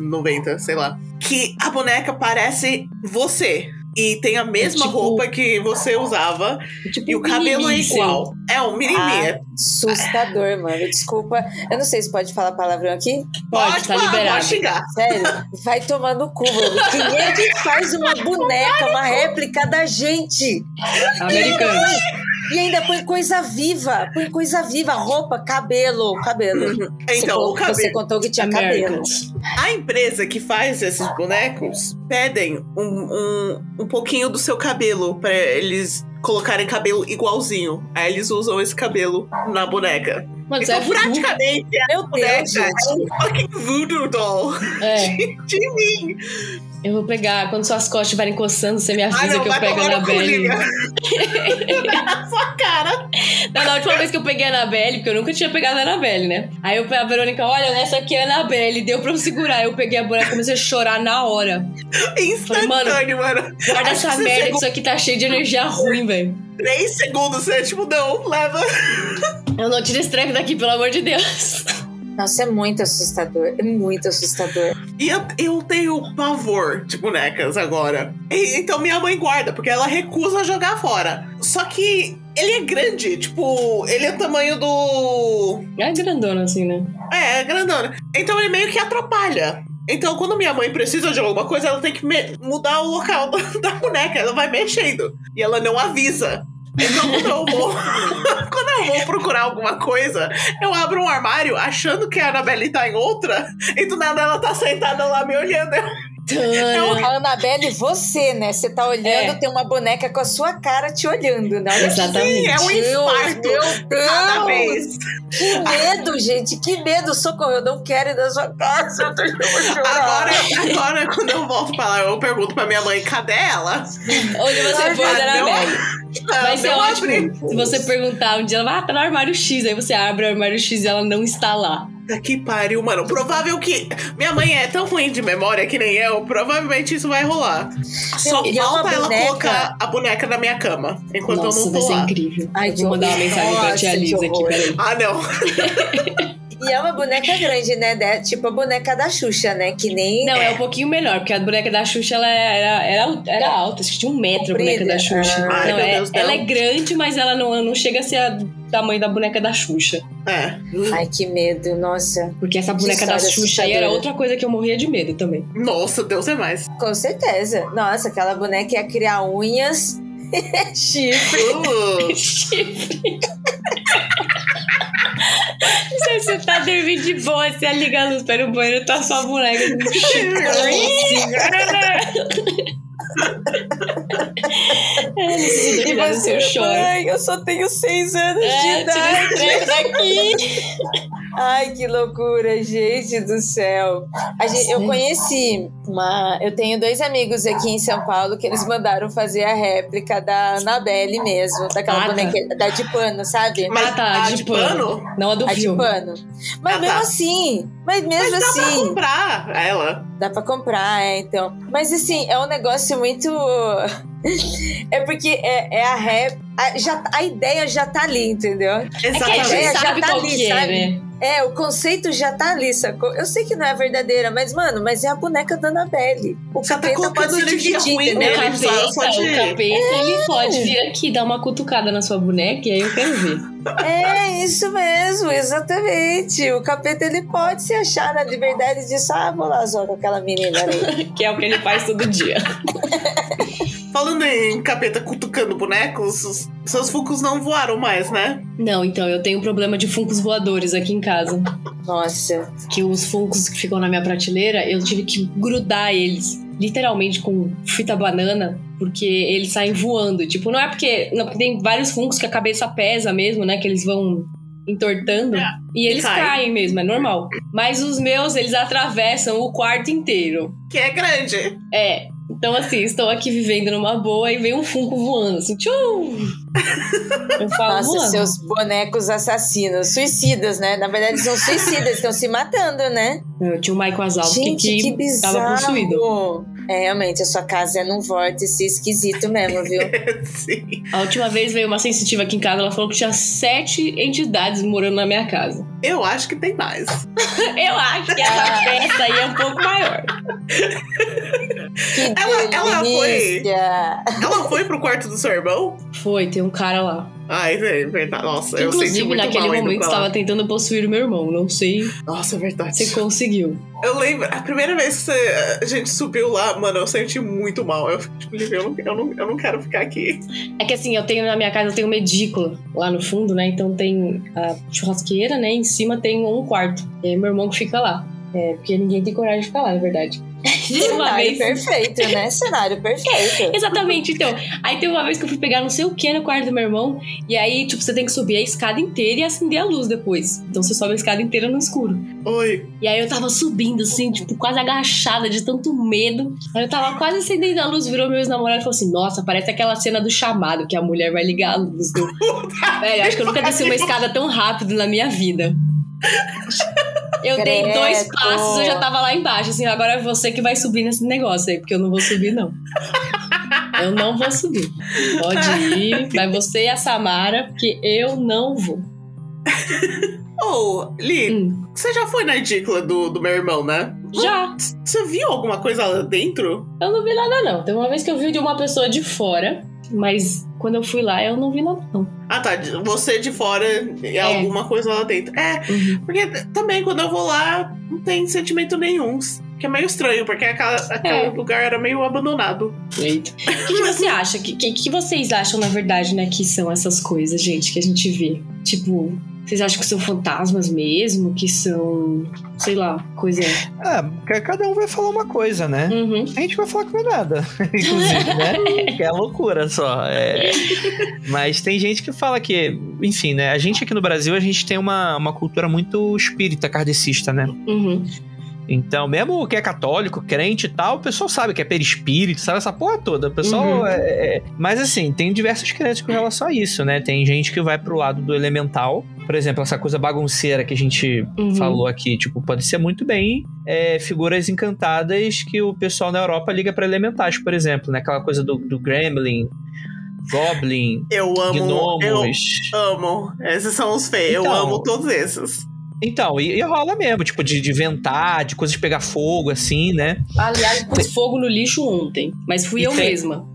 90, sei lá. Que a boneca parece você. E tem a mesma tipo- roupa que você usava. Tipo, E o cabelo é mimimi, igual. É um mini Ah, assustador, mano. Desculpa. Eu não sei se pode falar palavrão aqui. Pode, tá falar, liberado. Pode xingar. Sério, vai tomar no cu, mano. Quem é que faz uma boneca, uma réplica da gente? Americano. E ainda põe coisa viva, põe coisa viva, roupa, cabelo, cabelo. Você Então, con- o cabelo. Você contou que tinha cabelo. A empresa que faz esses bonecos pedem um, um, um pouquinho do seu cabelo pra eles colocarem cabelo igualzinho. Aí eles usam esse cabelo na boneca. É Então, voodoo. praticamente, a Meu boneca Deus, é um fucking voodoo doll É, de mim. Eu vou pegar. Quando suas costas estiverem coçando, você me Ah, avisa não, que eu pego a Anabelle. Na sua cara. Não, na última vez que eu peguei a Anabelle, porque eu nunca tinha pegado a Anabelle, né? Aí eu, a Verônica, olha, essa aqui é a Anabelle. Deu pra eu segurar. Eu peguei a boneca e comecei a chorar na hora. Instantâneo, mano. Guarda Acho essa merda, que chegou isso aqui tá cheio de energia ruim, velho. Três segundos, você tipo, não, leva. Eu não tiro esse treco daqui, pelo amor de Deus. Nossa, é muito assustador. É muito assustador. E eu, eu tenho pavor de bonecas agora. E- então minha mãe guarda, porque ela recusa jogar fora. Só que ele é grande, tipo, ele é o tamanho do. É grandona assim, né? É, é grandona. Então ele meio que atrapalha. Então, quando minha mãe precisa de alguma coisa, ela tem que mudar o local da boneca. Ela vai mexendo. E ela não avisa. Então, quando eu vou. quando eu vou procurar alguma coisa, eu abro um armário achando que a Annabelle tá em outra. E do nada ela tá sentada lá me olhando. Tana. A Anabelle, você, né? Você tá olhando, É. tem uma boneca com a sua cara te olhando, né? Exatamente. é um infarto. Meu Deus! Cada vez. Que medo, gente, que medo. Socorro, eu não quero ir na sua casa. Eu tô. Agora, agora, quando eu volto pra lá, eu pergunto pra minha mãe: cadê ela? Onde você foi. Anabelle? Vai ser ótimo. abri. Se você perguntar um dia, ela vai, ah, tá no armário X. Aí você abre o armário X e ela não está lá. Que pariu, mano. Provável que. Minha mãe é tão ruim de memória que nem eu. Provavelmente isso vai rolar. Só e é falta ela boneca- colocar a boneca na minha cama. Enquanto Nossa, eu não vai tô ser lá. incrível. Ai, vou mandar uma mensagem pra tia que aqui, peraí. Ah, não. E é uma boneca grande, né? De- Tipo a boneca da Xuxa, né? Que nem. Não, é um pouquinho menor, porque a boneca da Xuxa ela era, era, era alta, acho que tinha um metro a boneca Comprida? da Xuxa. Ai, não, meu é- Deus, não. ela é grande, mas ela não, não chega a ser a tamanho da boneca da Xuxa. É. Ai, que medo, nossa. Porque essa boneca da Xuxa aí era outra coisa que eu morria de medo também. Nossa, Deus é mais. Com certeza. Nossa, aquela boneca ia criar unhas. Chifre. Uh, Chifre. Não sei se você tá dormindo de boa, você liga a luz para o banheiro, tá sua boneca. Ai, Se E você, eu choro. mãe, eu só tenho seis anos de É, tira idade. treco daqui. Ai, que loucura, gente do céu. A gente- eu conheci uma. Eu tenho dois amigos aqui em São Paulo que eles mandaram fazer a réplica da Annabelle mesmo, daquela Ah, tá. boneca da de pano, sabe? Mas Ah, tá, a de de pano. pano? Não a do a de filme. pano. Mas Ah, mesmo tá. assim, mas mesmo Mas dá pra assim, comprar ela. dá pra comprar, é, então. Mas assim, é um negócio muito. É porque é, é a rap. A, já, a ideia já tá ali, entendeu? É que a Exatamente. gente já sabe tá qual ali, que é, sabe? né? É, o conceito já tá ali, sacou? Eu sei que não é verdadeira, mas, mano, mas é a boneca da Annabelle. O Você tá capeta colocando pode se energia dividir, ruim O entendeu? nele. capeta, de- o capeta, ele pode vir aqui dar uma cutucada na sua boneca e aí eu quero ver. É, isso mesmo, exatamente. O capeta, ele pode se achar na de verdade disso. Ah, vou lá só com aquela menina ali. Que é o que ele faz todo dia. Falando em capeta cutucando bonecos, os- seus fucos não voaram mais, né? Não, então, eu tenho um problema de funcos voadores aqui em casa. Nossa. Que os funcos que ficam na minha prateleira, eu tive que grudar eles. Literalmente com fita banana, porque eles saem voando. Tipo, não é porque. Não, porque tem vários funcos que a cabeça pesa mesmo, né? Que eles vão entortando. É, e eles cai. caem mesmo, é normal. Mas os meus, eles atravessam o quarto inteiro. Que é grande. É. Então, assim, estou aqui vivendo numa boa e vem um funko voando, assim, tchum! Eu falo, Nossa, mano. seus bonecos assassinos. Suicidas, né? Na verdade, são suicidas, estão se matando, né? Tinha o Michael Wazowski Gente, que, que bizarro. tava possuído. É, realmente, a sua casa é num vórtice esquisito mesmo, viu? Sim. A última vez veio uma sensitiva aqui em casa, ela falou que tinha sete entidades morando na minha casa. Eu acho que tem mais. Eu acho que essa festa aí é um pouco maior. Que Ela- ela foi- delícia! Ela foi pro quarto do seu irmão? Foi, tem um cara lá. Ai, é verdade. Nossa, eu senti Inclusive, muito naquele mal momento, estava tentando possuir o meu irmão. Não sei Nossa, é verdade. se conseguiu. Eu lembro, a primeira vez que você- a gente subiu lá, mano, eu senti muito mal. Eu fiquei tipo, eu não, eu, não, eu não quero ficar aqui. É que assim, eu tenho na minha casa, eu tenho uma edícula lá no fundo, né? Então tem a churrasqueira, né? Em cima tem um quarto. E aí meu irmão que fica lá. É, porque ninguém tem coragem de ficar lá, é verdade. Teve uma Cenário vez. perfeito, né? Cenário perfeito. Exatamente, então. Aí teve uma vez que eu fui pegar não sei o que no quarto do meu irmão. E aí, tipo, você tem que subir a escada inteira e acender a luz depois. Então você sobe a escada inteira no escuro. Oi. E aí eu tava subindo, assim, tipo, quase agachada de tanto medo. Aí eu tava quase acendendo a luz, virou meu ex-namorado e falou assim: Nossa, parece aquela cena do chamado, que a mulher vai ligar a luz. Do... Velho, acho que eu nunca desci uma escada tão rápido na minha vida. Eu dei dois passos, eu já tava lá embaixo. Assim, agora é você que vai subir nesse negócio aí, porque eu não vou subir, não. Eu não vou subir. Pode ir, vai você e a Samara, porque eu não vou. Ô, Li, Hum, você já foi na edícula do, do meu irmão, né? já. Você viu alguma coisa lá dentro? Eu não vi nada, não. Tem uma vez que eu vi de uma pessoa de fora, mas quando eu fui lá, eu não vi nada, não. Ah, tá. Você de fora e alguma coisa lá dentro. É, Uhum. porque também quando eu vou lá, não tem sentimento nenhum. Que é meio estranho, porque aquela, aquele É. lugar era meio abandonado. Eita. O que, que você acha? O que, que, que vocês acham, na verdade, né, que são essas coisas, gente, que a gente vê? Tipo, vocês acham que são fantasmas mesmo? Que são, sei lá, coisa. Ca- cada um vai falar uma coisa, né? Uhum. A gente vai falar que não é nada, inclusive, né? Que é loucura só. é. Mas tem gente que fala que, enfim, né? A gente aqui no Brasil, a gente tem uma, uma cultura muito espírita, kardecista, né? Uhum. Então, mesmo que é católico, crente e tal, o pessoal sabe que é perispírito, sabe essa porra toda. O pessoal Uhum. é, é- Mas assim, tem diversas crenças com relação a isso, né? Tem gente que vai pro lado do elemental. Por exemplo, essa coisa bagunceira que a gente Uhum. falou aqui, tipo, pode ser muito bem é, figuras encantadas que o pessoal na Europa liga pra elementais, por exemplo, né? Aquela coisa do, do Gremlin, Goblin, Eu amo. Eu Gnomos. amo. Esses são os feios. Eu Então. amo todos esses. Então, e, e rola mesmo, tipo, de, de ventar, de coisas pegar fogo, assim, né? Aliás, pus fogo no lixo ontem, mas fui E eu tem- mesma.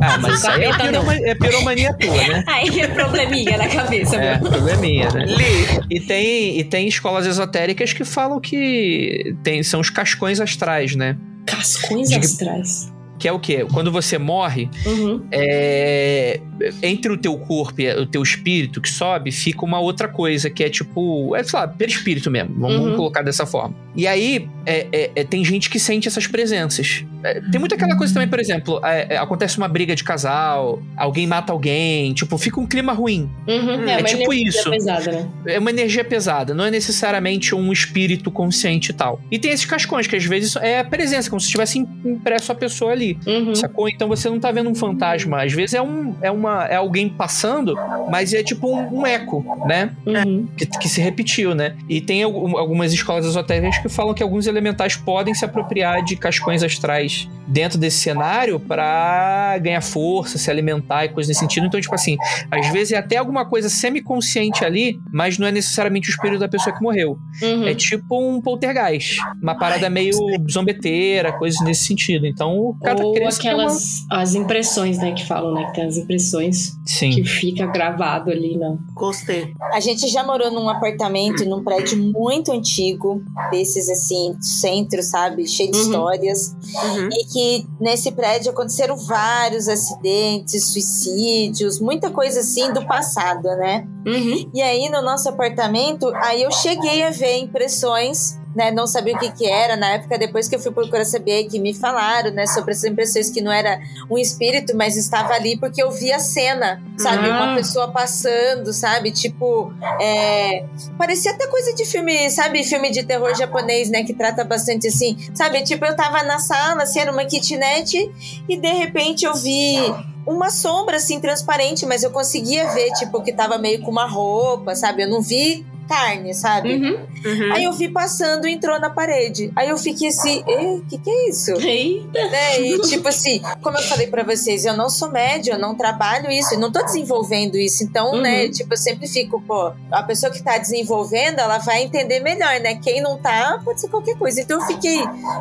Ah, mas isso aí é, piroma, é piromania tua, né? Aí é probleminha na cabeça, É, meu. probleminha, né? Li, E tem, e tem escolas esotéricas que falam que tem, são os cascões astrais, né? Cascões Diga- astrais. Que é o quê? Quando você morre, Uhum. é, entre o teu corpo e o teu espírito que sobe, fica uma outra coisa, que é tipo, é, sei lá, perispírito mesmo, vamos, Uhum. colocar dessa forma. E aí, é, é- é- tem gente que sente essas presenças. É, tem muita aquela coisa também, por exemplo, é, é, acontece uma briga de casal, alguém mata alguém, tipo, fica um clima ruim. Uhum, é uma tipo energia isso. pesada, né? É uma energia pesada, não é necessariamente um espírito consciente e tal. E tem esses cascões, que às vezes é a presença, como se tivesse impresso a pessoa ali. Uhum. Sacou? Então você não tá vendo um fantasma. Às vezes é, um, é, uma, é alguém passando, mas é tipo um, um eco, né? Uhum. Que, que se repetiu, né? E tem algum- algumas escolas esotéricas que falam que alguns elementais podem se apropriar de cascões astrais dentro desse cenário pra ganhar força, se alimentar e coisas nesse sentido. Então, tipo assim, às vezes é até alguma coisa semiconsciente ali, mas não é necessariamente o espírito da pessoa que morreu. Uhum. É tipo um poltergeist. Uma parada meio zombeteira, coisas nesse sentido. Então, cada Ou criança tem uma- aquelas as impressões, né, que falam, né? Que tem as impressões Sim. que fica gravado ali na. Gostei. A gente já morou num apartamento, num prédio muito antigo, desses assim, centro, sabe? Cheio de Uhum. histórias. Uhum. E que nesse prédio aconteceram vários acidentes, suicídios, muita coisa assim do passado, né? Uhum. E aí no nosso apartamento, aí eu cheguei a ver impressões, né? Não sabia o que que era na época, depois que eu fui procurar saber, que me falaram, né? Sobre essas impressões que não era um espírito, mas estava ali porque eu vi a cena, sabe? Ah. Uma pessoa passando, sabe? Tipo, é... parecia até coisa de filme, sabe? Filme de terror japonês, né? Que trata bastante assim, sabe? Tipo, eu tava na sala, assim, era uma kitnet e de repente eu vi uma sombra assim transparente, mas eu conseguia ver tipo que tava meio com uma roupa, sabe? Eu não vi carne, sabe? Uhum. Uhum. Aí eu vi passando e entrou na parede. Aí eu fiquei assim, o que que é isso? Eita. né? E tipo assim, como eu falei pra vocês, eu não sou média, eu não trabalho isso, eu não tô desenvolvendo isso. Então, Uhum. né, tipo, eu sempre fico, pô, a pessoa que tá desenvolvendo, ela vai entender melhor, né? Quem não tá, pode ser qualquer coisa. Então eu fiquei,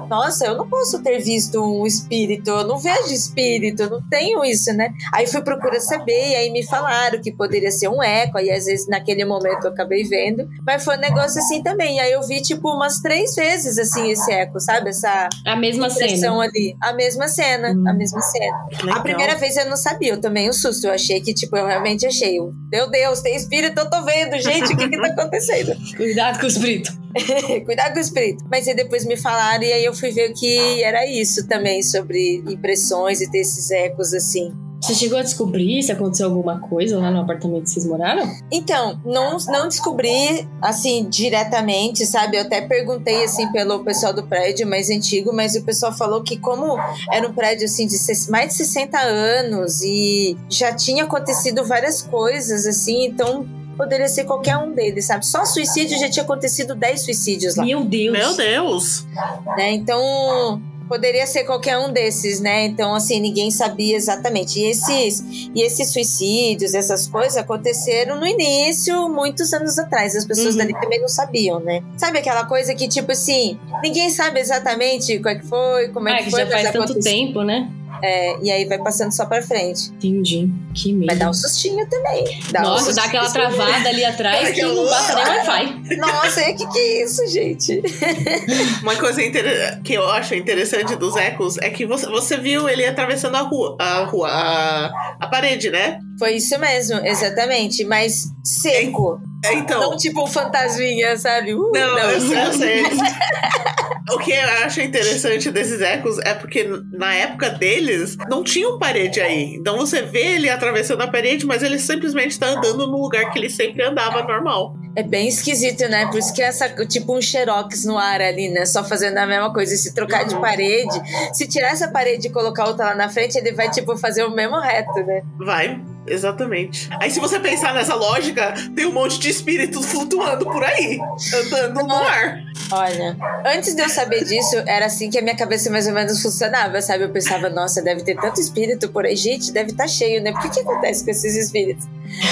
nossa, eu não posso ter visto um espírito, eu não vejo espírito, eu não tenho isso, né? Aí fui procurar saber, e aí me falaram que poderia ser um eco, aí às vezes naquele momento eu acabei vendo, mas foi um negócio assim também. Aí eu vi, tipo, umas três vezes, assim, esse eco, sabe? Essa A mesma impressão cena. ali. A mesma cena, Hum. a mesma cena. Legal. A primeira vez eu não sabia, eu tomei um susto. Eu achei que, tipo, eu realmente achei. eu, Meu Deus, tem espírito, eu tô vendo. Gente, o que que tá acontecendo? Cuidado com o espírito. Cuidado com o espírito. Mas aí depois me falaram e aí eu fui ver que era isso também, sobre impressões e ter esses ecos, assim. Você chegou a descobrir se aconteceu alguma coisa lá no apartamento que vocês moraram? Então, não, não descobri, assim, diretamente, sabe? Eu até perguntei, assim, pelo pessoal do prédio mais antigo, mas o pessoal falou que como era um prédio, assim, de mais de 60 anos e já tinha acontecido várias coisas, assim, então poderia ser qualquer um deles, sabe? Só suicídio já tinha acontecido 10 suicídios lá, Meu Deus. Meu Deus. né? Então... Poderia ser qualquer um desses, né? Então, assim, ninguém sabia exatamente. E esses, e esses suicídios, essas coisas aconteceram no início, muitos anos atrás. As pessoas Uhum. dali também não sabiam, né? Sabe aquela coisa que, tipo assim, ninguém sabe exatamente qual é que foi, como é Ah, que que foi, já faz tanto aconteceu. tempo, né? É, e aí vai passando só pra frente. Entendi. Que medo. Vai dar um sustinho também. Dá um Nossa, dá sustinho. aquela travada ali atrás que não passa nem Wi-Fi. Nossa, o que, que é isso, gente? Uma coisa inter- que eu acho interessante dos ecos é que você, você viu ele atravessando a rua, a rua, a, a parede, né? Foi isso mesmo, exatamente. Mas seco. Então. Não tipo um fantasminha, sabe? Uh, Não, eu sei, eu sei. O que eu acho interessante desses ecos é porque na época deles não tinha um parede aí. Então você vê ele atravessando a parede, mas ele simplesmente tá andando no lugar que ele sempre andava normal. É bem esquisito, né? Por isso que é essa, tipo um xerox no ar ali, né? Só fazendo a mesma coisa. E se trocar de parede, se tirar essa parede e colocar outra lá na frente, ele vai, tipo, fazer o mesmo reto, né? Vai, exatamente. Aí se você pensar nessa lógica, tem um monte de espíritos flutuando por aí, andando no ar. Olha, antes de eu saber disso, era assim que a minha cabeça mais ou menos funcionava, sabe? Eu pensava, nossa, deve ter tanto espírito por aí. Gente, deve estar cheio, né? Por que que acontece com esses espíritos?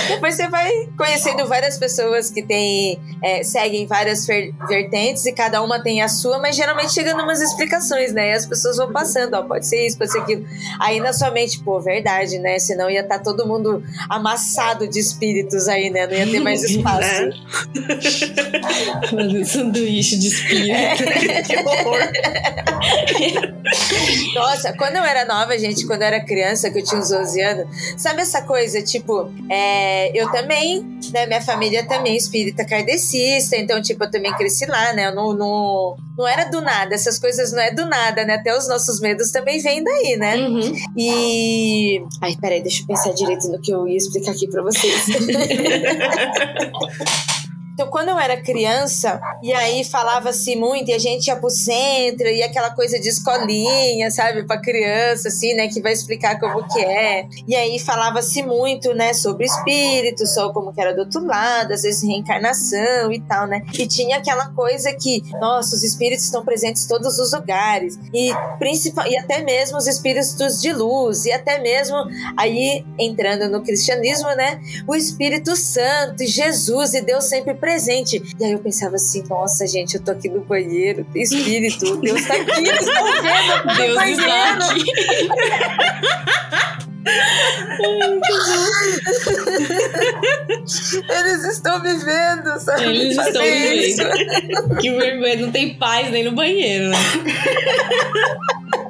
Depois você vai conhecendo várias pessoas que têm, é, seguem várias vertentes e cada uma tem a sua, mas geralmente chega numas explicações, né? E as pessoas vão passando, ó, pode ser isso, pode ser aquilo. Aí na sua mente, pô, verdade, né? Senão ia estar todo mundo amassado de espíritos aí, né? Não ia ter mais espaço. Mano, sanduíche de espírito. que horror. Nossa, quando eu era nova, gente, quando eu era criança, que eu tinha uns 12 anos, sabe essa coisa, tipo, é, é, eu também, né? Minha família também é espírita kardecista, então, tipo, eu também cresci lá, né? Não, não, era do nada, essas coisas não é do nada, né? Até os nossos medos também vêm daí, né? Uhum. E. Ai, peraí, deixa eu pensar direito no que eu ia explicar aqui pra vocês. Então, quando eu era criança, e aí falava-se muito, e a gente ia pro centro, e aquela coisa de escolinha, sabe, pra criança, assim, né, que vai explicar como que é. E aí falava-se muito, né, sobre espírito, sobre como que era do outro lado, às vezes reencarnação e tal, né. E tinha aquela coisa que, nossa, os espíritos estão presentes em todos os lugares, e, principal, e até mesmo os espíritos de luz, e até mesmo, aí, entrando no cristianismo, né, o Espírito Santo, e Jesus, e Deus sempre presente. E aí eu pensava assim, nossa, gente, eu tô aqui no banheiro, tem espírito, Deus tá aqui, eles estão vendo, Deus está tá aqui. Eles estão me vendo, sabe? Eles estão me isso. Que vergonha, não tem paz nem no banheiro, né?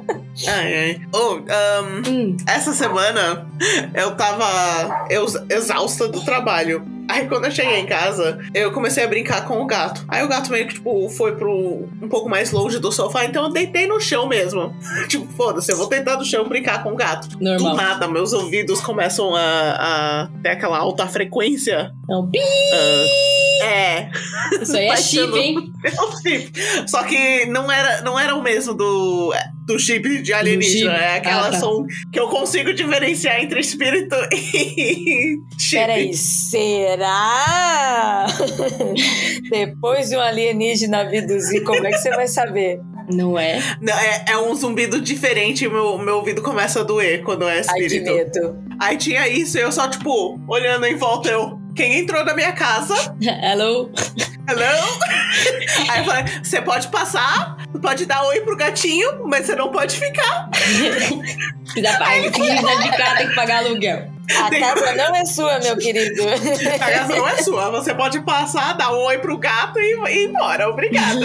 Ai, ai. Oh, um, Hum. essa semana eu tava ex- exausta do trabalho. Aí quando eu cheguei em casa, eu comecei a brincar com o gato. Aí o gato meio que, tipo, foi pro um pouco mais longe do sofá, então eu deitei no chão mesmo. tipo, foda-se, eu vou deitar no chão brincar com o gato. Do Normal. nada, meus ouvidos começam a, a ter aquela alta frequência. Não, pi, Ah, é, isso aí é chip, hein? é o chip. Só que não era, não era o mesmo do, do chip de alienígena. chip? É aquela Ah, tá. som que eu consigo diferenciar entre espírito e chip. Peraí, será? Depois de um alienígena abduzir, como é que você vai saber? Não é? Não, é, é um zumbido diferente e meu, meu ouvido começa a doer quando é Ai, que espírito. medo. Aí tinha isso e eu só, tipo, olhando em volta, eu. Quem entrou na minha casa? Hello? Hello? Aí eu falei: você pode passar, pode dar oi pro gatinho, mas você não pode ficar. Se dá pra se quiser de cá, tem que pagar aluguel. A casa não é sua, meu querido. A casa não é sua. Você pode passar, dar um oi pro gato e, e ir embora. Obrigada.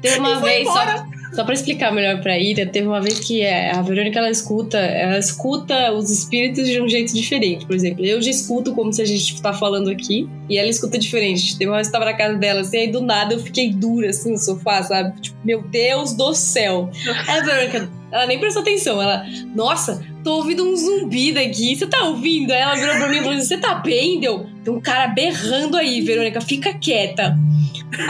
Teve uma E vez, embora. só pra explicar melhor pra Ira, teve uma vez que é, a Verônica ela escuta, ela escuta os espíritos de um jeito diferente. Por exemplo, eu já escuto como se a gente tá falando aqui, e ela escuta diferente. Teve uma vez que eu tava na casa dela, assim, aí do nada eu fiquei dura assim no sofá, sabe? Tipo, meu Deus do céu. Aí a Verônica, ela nem prestou atenção, ela, nossa, tô ouvindo um zumbido aqui, você tá ouvindo? Aí ela virou pra mim e falou: assim, Você tá bem? Deu? Tem um cara berrando aí, Verônica, fica quieta.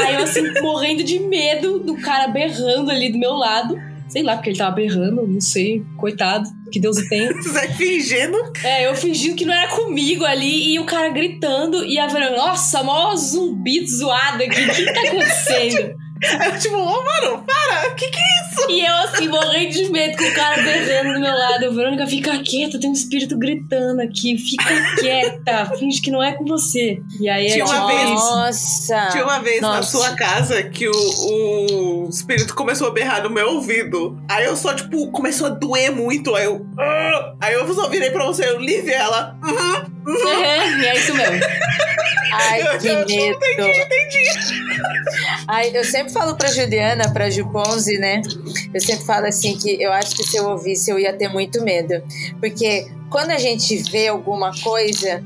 Aí eu assim, morrendo de medo do cara berrando ali do meu lado. Sei lá, porque ele tava berrando, não sei. Coitado, que Deus o tenha. Você fingindo. É, eu fingindo que não era comigo ali e o cara gritando e a Verônica, nossa, mó zumbi zoado aqui, o que que tá acontecendo? Eu, tipo, ô, mano, para. Que que é isso? E eu assim, morrendo de medo com o cara berrando do meu lado. Eu, Verônica, fica quieta, tem um espírito gritando aqui, fica quieta, finge que não é com você. E aí Tinha é uma tipo vez-. Nossa. Tinha uma vez na Nossa. sua casa que o, o espírito começou a berrar no meu ouvido. Aí eu só, tipo, começou a doer muito. Aí eu. "Ah!" Aí eu só virei pra você, eu Lívia, ela. "Uhum." É, e é isso mesmo. Ai, Eu- que eu- medo. Ai, eu sempre falo pra Juliana, pra Ju Ponzi, né? Eu sempre falo assim que eu acho que se eu ouvisse eu ia ter muito medo. Porque quando a gente vê alguma coisa,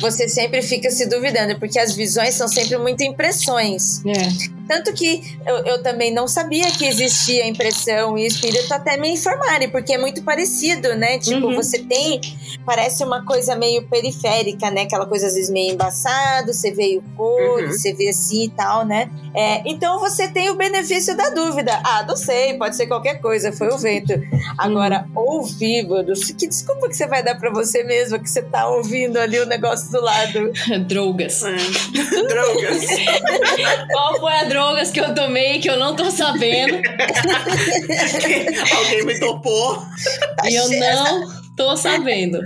você sempre fica se duvidando, porque as visões são sempre muito impressões. É. Tanto que eu, eu também não sabia que existia impressão e espírito até me informarem, porque é muito parecido, né? Tipo, Uhum. você tem. Parece uma coisa meio periférica, né? Aquela coisa às vezes meio embaçada, você vê o cor, Uhum. você vê assim e tal, né? É, então você tem o benefício da dúvida. Ah, não sei, pode ser qualquer coisa, foi o vento. Agora, ouvir, mano, que desculpa que você vai dar pra você mesmo que você tá ouvindo ali o negócio do lado. Drogas. É. Drogas. Qual foi a drogas que eu tomei que eu não tô sabendo? Alguém me topou. e eu não tô sabendo.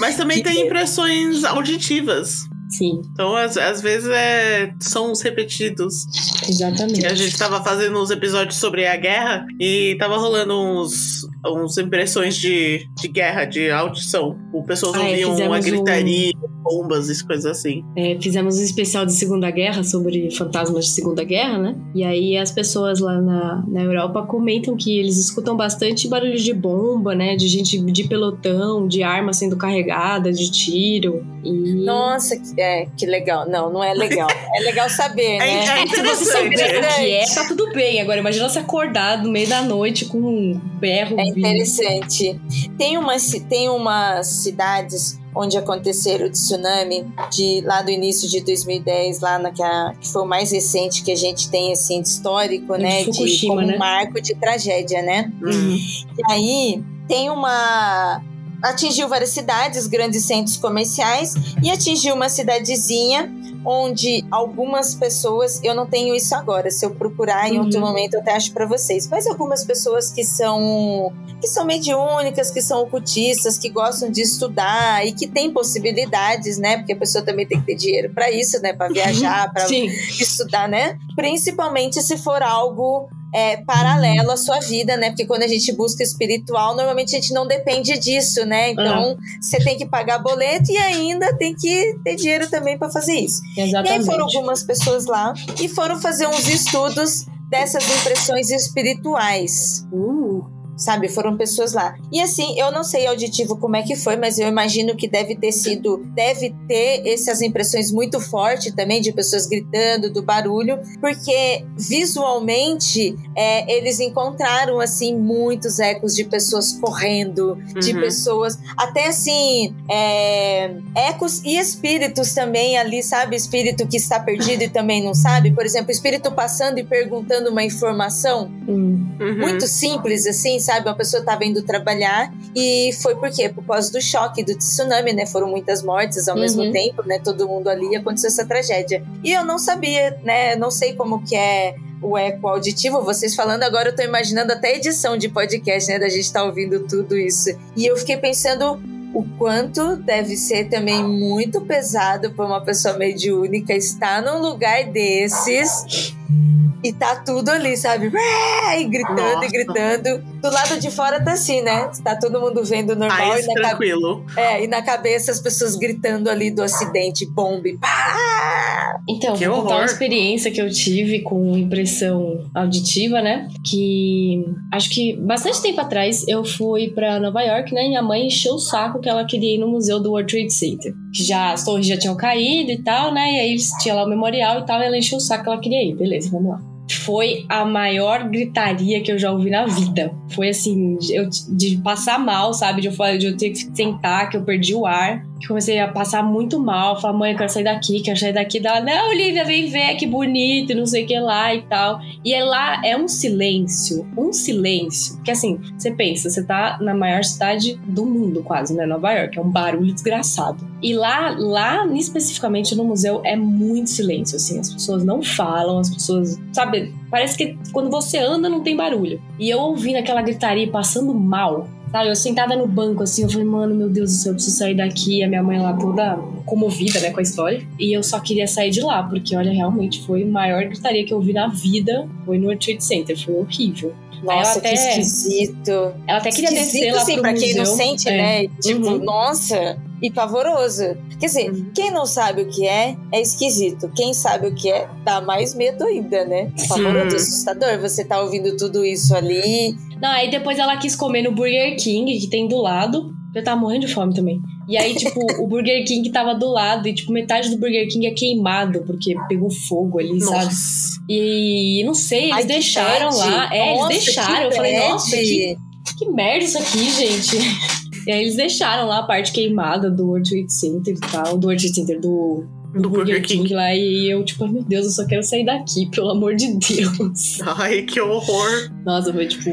Mas também tem impressões auditivas. Sim, Então, às, às vezes, é, são os repetidos. exatamente. A gente tava fazendo uns episódios sobre a guerra e tava rolando uns, uns impressões de, de guerra, de audição. O pessoas Ah, é, ouviam uma fizemos um- gritaria. Bombas e coisas assim. É, fizemos um especial de Segunda Guerra sobre fantasmas de Segunda Guerra, né? E aí as pessoas lá na, na Europa comentam que eles escutam bastante barulho de bomba, né? De gente de pelotão, de arma sendo carregada, de tiro. E... Nossa, que, é, que legal. Não, não é legal. É legal saber, né? É, É, se você souber o que é, tá tudo bem. Agora, imagina você acordar no meio da noite com um berro. É interessante. Tem umas, ci- tem umas cidades onde aconteceram o tsunami de lá do início de 2010, lá na que, a- que foi o mais recente que a gente tem assim de histórico, De né, de Fukushima, como né? um marco de tragédia, né? Uhum. E aí tem uma atingiu várias cidades, grandes centros comerciais e atingiu uma cidadezinha onde algumas pessoas, eu não tenho isso agora, se eu procurar em Uhum. outro momento eu até acho para vocês, mas algumas pessoas que são que são mediúnicas, que são ocultistas, que gostam de estudar e que têm possibilidades, né? Porque a pessoa também tem que ter dinheiro para isso, né? Para viajar, para estudar, né? Principalmente se for algo é, paralelo à sua vida, né? Porque quando a gente busca espiritual, normalmente a gente não depende disso, né? Então você tem que pagar boleto e ainda tem que ter dinheiro também para fazer isso. E aí Exatamente. foram algumas pessoas lá e foram fazer uns estudos dessas impressões espirituais. Uh, Sabe, foram pessoas lá. E assim, eu não sei auditivo como é que foi, mas eu imagino que deve ter sido, deve ter essas impressões muito fortes também de pessoas gritando, do barulho, porque visualmente é, eles encontraram assim muitos ecos de pessoas correndo, de Uhum. pessoas, até assim, é, ecos e espíritos também ali, sabe? Espírito que está perdido e também não sabe. Por exemplo, espírito passando e perguntando uma informação hum. Uhum. muito simples, assim, sabe? Uma pessoa estava indo trabalhar e foi por quê? Por causa do choque do tsunami, né? Foram muitas mortes ao Uhum. mesmo tempo, né? Todo mundo ali aconteceu essa tragédia. E eu não sabia, né? Não sei como que é o eco auditivo, vocês falando agora, eu tô imaginando até edição de podcast, né? Da gente estar ouvindo tudo isso. E eu fiquei pensando o quanto deve ser também muito pesado para uma pessoa mediúnica estar num lugar desses e tá tudo ali, sabe? E gritando Nossa. e gritando. Do lado de fora tá assim, né? Tá todo mundo vendo normal Mais e na, tranquilo. é, e na cabeça as pessoas gritando ali do acidente, bomba e pá! Então, Que vou contar uma experiência que eu tive com impressão auditiva, né? Que acho que bastante tempo atrás eu fui pra Nova York, né? E minha mãe encheu o saco que ela queria ir no museu do World Trade Center. Já as torres já tinham caído e tal, né? E aí tinha lá o memorial e tal, e ela encheu o saco que ela queria ir. Beleza, vamos lá. Foi a maior gritaria que eu já ouvi na vida. Foi assim, eu, de passar mal, sabe? De eu, de eu ter que sentar, que eu perdi o ar. Que comecei a passar muito mal. Falar, mãe, eu quero sair daqui, quero sair daqui. Dela, não, Olivia, vem ver, que bonito, não sei o que lá e tal. E é lá, é um silêncio, um silêncio. Que assim, você pensa, você tá na maior cidade do mundo, quase, né? Nova York. É um barulho desgraçado. E lá, lá especificamente no museu, é muito silêncio, assim. As pessoas não falam, as pessoas, sabe? Parece que quando você anda não tem barulho. E eu ouvindo aquela gritaria passando mal. Sabe, eu sentada no banco assim, eu falei, mano, meu Deus do céu, eu preciso sair daqui. A minha mãe lá toda comovida, né, com a história. E eu só queria sair de lá, porque olha, realmente foi a maior gritaria que eu vi na vida. Foi no World Trade Center, foi horrível. Nossa, até- que esquisito. Ela até queria esquisito, descer lá assim, pro pra quem não museu. sente, É. né? Tipo, Uhum. nossa, e pavoroso. Quer dizer, Uhum. quem não sabe o que é, é esquisito. Quem sabe o que é, dá mais medo ainda, né? Pavoroso, assustador. Você tá ouvindo tudo isso ali. Não, aí depois ela quis comer no Burger King, que tem do lado. Eu tava morrendo de fome também. E aí, tipo, o Burger King tava do lado e, tipo, metade do Burger King é queimado, porque pegou fogo ali, sabe? Nossa. E não sei, eles Ai, deixaram lá. É, Nossa, eles deixaram. Eu falei, nossa, que, que merda isso aqui, gente. E aí eles deixaram lá a parte queimada do World Trade Center e tal, do World Trade Center, do, Do Burger King. lá. E eu, tipo, ai meu Deus, eu só quero sair daqui, pelo amor de Deus. Ai, que horror. Nossa, foi tipo,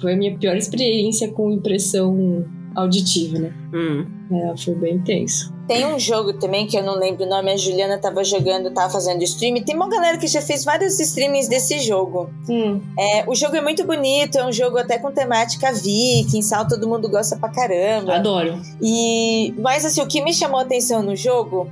foi a minha pior experiência com impressão auditiva, né? Hum. É, foi bem intenso. Tem um jogo também que eu não lembro o nome, a Juliana tava jogando, tava fazendo stream. Tem uma galera que já fez vários streamings desse jogo. Hum, É, o jogo é muito bonito, é um jogo até com temática viking, sal, todo mundo gosta pra caramba. adoro. E mas assim, o que me chamou a atenção no jogo,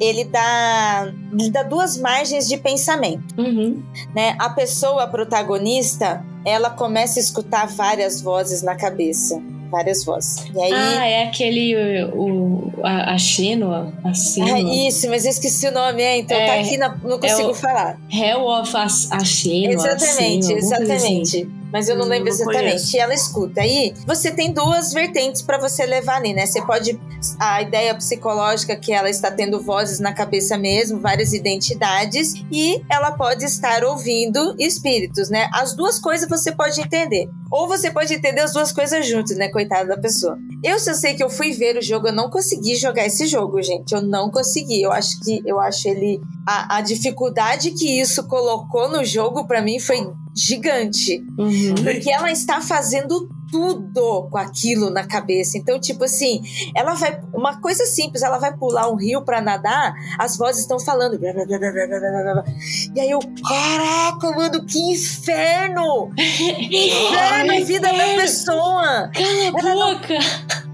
ele dá, ele dá duas margens de pensamento, Uhum. né? A pessoa a protagonista, ela começa a escutar várias vozes na cabeça. várias vozes. E aí. Ah, é aquele. O, a, a Xenoa. A Ah, Xenoa. isso, mas eu esqueci o nome, é, então É, tá aqui, na- não consigo o- falar. Hell of a, a Xenoa. Exatamente, Xenoa, alguma coisa assim. Mas eu não Hum, lembro não exatamente. conheço. E ela escuta. Aí você tem duas vertentes pra você levar ali, né? Você pode. A ideia psicológica que ela está tendo vozes na cabeça mesmo, várias identidades, e ela pode estar ouvindo espíritos, né? As duas coisas você pode entender. Ou você pode entender as duas coisas juntas, né? Coitada da pessoa. Eu só sei que eu fui ver o jogo, eu não consegui jogar esse jogo, gente. Eu não consegui. Eu acho que eu acho ele. A, a dificuldade que isso colocou no jogo, pra mim, foi gigante. Uhum. Porque ela está fazendo tudo com aquilo na cabeça. Então, tipo assim, ela vai. Uma coisa simples, ela vai pular um rio pra nadar, as vozes estão falando. blá, blá, blá, blá, blá, blá. E aí eu, caraca, mano, que inferno! Inferno Ai, vida da pessoa! Cala a boca!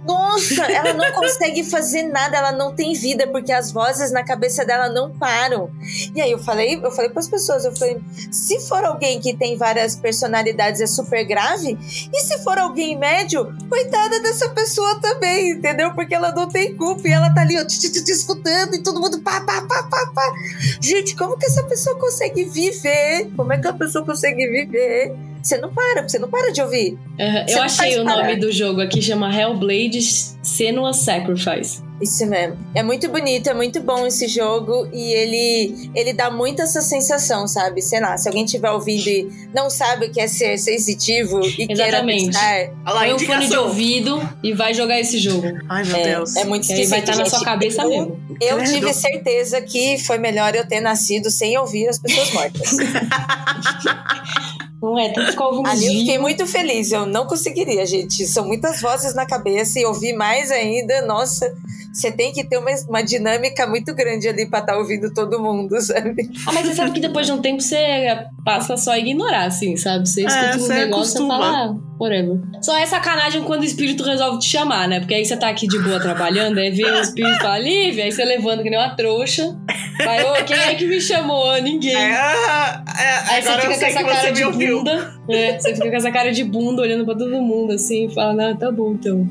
Nossa, ela não consegue fazer nada, ela não tem vida, porque as vozes na cabeça dela não param. E aí eu falei, eu falei para as pessoas, eu falei, se for alguém que tem várias personalidades é super grave, e se for alguém médio, coitada dessa pessoa também, entendeu? Porque ela não tem culpa e ela tá ali, ó, te, te, te, escutando e todo mundo pá, pá, pá, pá, pá. Gente, como que essa pessoa consegue viver? Como é que a pessoa consegue viver? Você não para, você não para de ouvir. Você Eu achei o nome parar. do jogo aqui, chama Hellblade Senua Sacrifice. Isso mesmo. É muito bonito, é muito bom esse jogo e ele ele dá muito essa sensação, sabe? Sei lá, se alguém estiver ouvindo e não sabe o que é ser sensitivo e Exatamente. queira testar, lá, Põe um fone de ouvido e vai jogar esse jogo. Ai, meu é, Deus. é muito aí vai esquisito, estar na sua cabeça eu, mesmo. Eu Credo. tive certeza que foi melhor eu ter nascido sem ouvir as pessoas mortas. Não é? Tem que ficar ouvindo Ali eu fiquei muito feliz. Eu não conseguiria, gente. São muitas vozes na cabeça e ouvir mais ainda, nossa. Você tem que ter uma, uma dinâmica muito grande ali pra estar ouvindo todo mundo, sabe? Ah, mas você sabe que depois de um tempo você passa só a ignorar, assim, sabe? Você escuta um você negócio e acostuma. fala, whatever. Só é sacanagem quando o espírito resolve te chamar, né? Porque aí você tá aqui de boa trabalhando, aí vem o espírito e fala, Lívia, aí você levanta que nem uma trouxa. Vai, ô, quem é que me chamou? Ninguém. É, ah, é, Aí você agora eu fica com essa cara me de ouviu. bunda. É, você fica com essa cara de bunda olhando pra todo mundo assim e fala, não, tá bom então.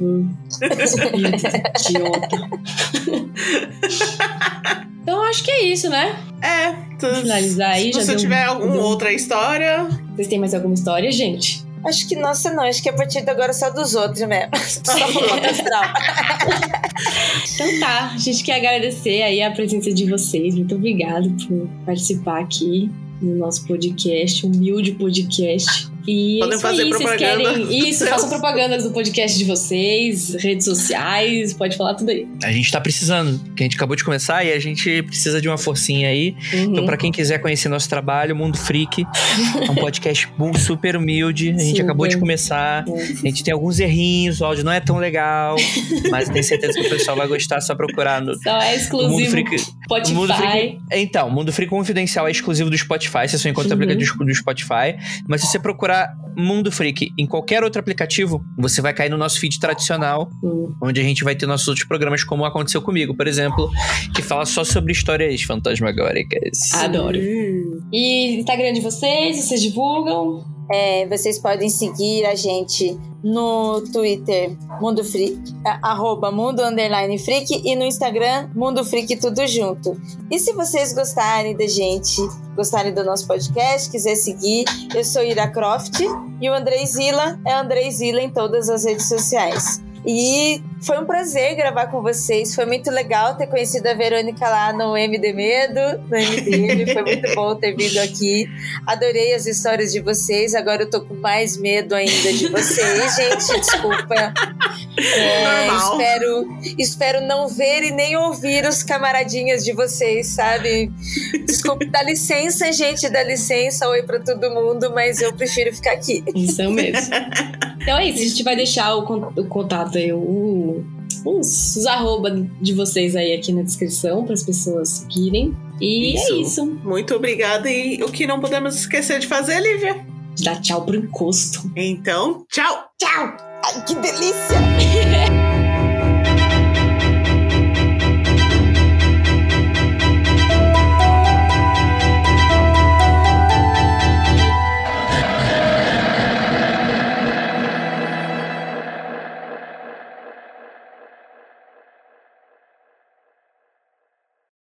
Espírito idiota. Então acho que é isso, né? É, tu, finalizar aí, se já você deu- tiver alguma outra história, Vocês têm mais alguma história, gente? Acho que, nossa, não. Acho que a partir de agora é só dos outros mesmo. Só astral. Então tá, a gente quer agradecer aí a presença de vocês. Muito obrigado por participar aqui no nosso podcast, humilde podcast. E Podem isso fazer aí, vocês propaganda. querem. Isso, façam propagandas do podcast de vocês, redes sociais, pode falar tudo aí. A gente tá precisando, porque a gente acabou de começar e a gente precisa de uma forcinha aí. Uhum. Então, pra quem quiser conhecer nosso trabalho, Mundo Freak, é um podcast super humilde. A gente Super. acabou de começar. A gente tem alguns errinhos, o áudio não é tão legal, mas tenho certeza que o pessoal vai gostar, é só procurar no Só é Mundo exclusivo Freak. Spotify. Mundo Freak. Então, Mundo Freak Confidencial é exclusivo do Spotify, você só encontra Uhum. no aplicativo do Spotify. Mas se você procurar Mundo Freak em qualquer outro aplicativo, você vai cair no nosso feed tradicional, Hum. onde a gente vai ter nossos outros programas, como aconteceu comigo, por exemplo, que fala só sobre histórias fantasmagóricas. Adoro. Hum. E Instagram de vocês, vocês divulgam? É, vocês podem seguir a gente no Twitter, Mundo Freak, arroba Mundo Underline Freak, e no Instagram, Mundo Freak Tudo Junto. E se vocês gostarem da gente, gostarem do nosso podcast, quiser seguir, eu sou Ira Croft e o Andrei Zila é Andrei Zila em todas as redes sociais. E foi um prazer gravar com vocês. Foi muito legal ter conhecido a Verônica lá no MD Medo, no MDM. Foi muito bom ter vindo aqui. Adorei as histórias de vocês. Agora eu tô com mais medo ainda de vocês, gente. Desculpa. É, Normal. espero, espero não ver e nem ouvir os camaradinhas de vocês, sabe? Desculpa, dá licença, gente, dá licença. Oi pra todo mundo, mas eu prefiro ficar aqui. Isso mesmo. então é isso, a gente vai deixar o contato aí, o, os, os arroba de vocês aí aqui na descrição para as pessoas seguirem. E Isso. é isso. muito obrigada. E o que não podemos esquecer de fazer, Lívia? Dá tchau pro encosto. Então, tchau! Tchau! Ai, que delícia!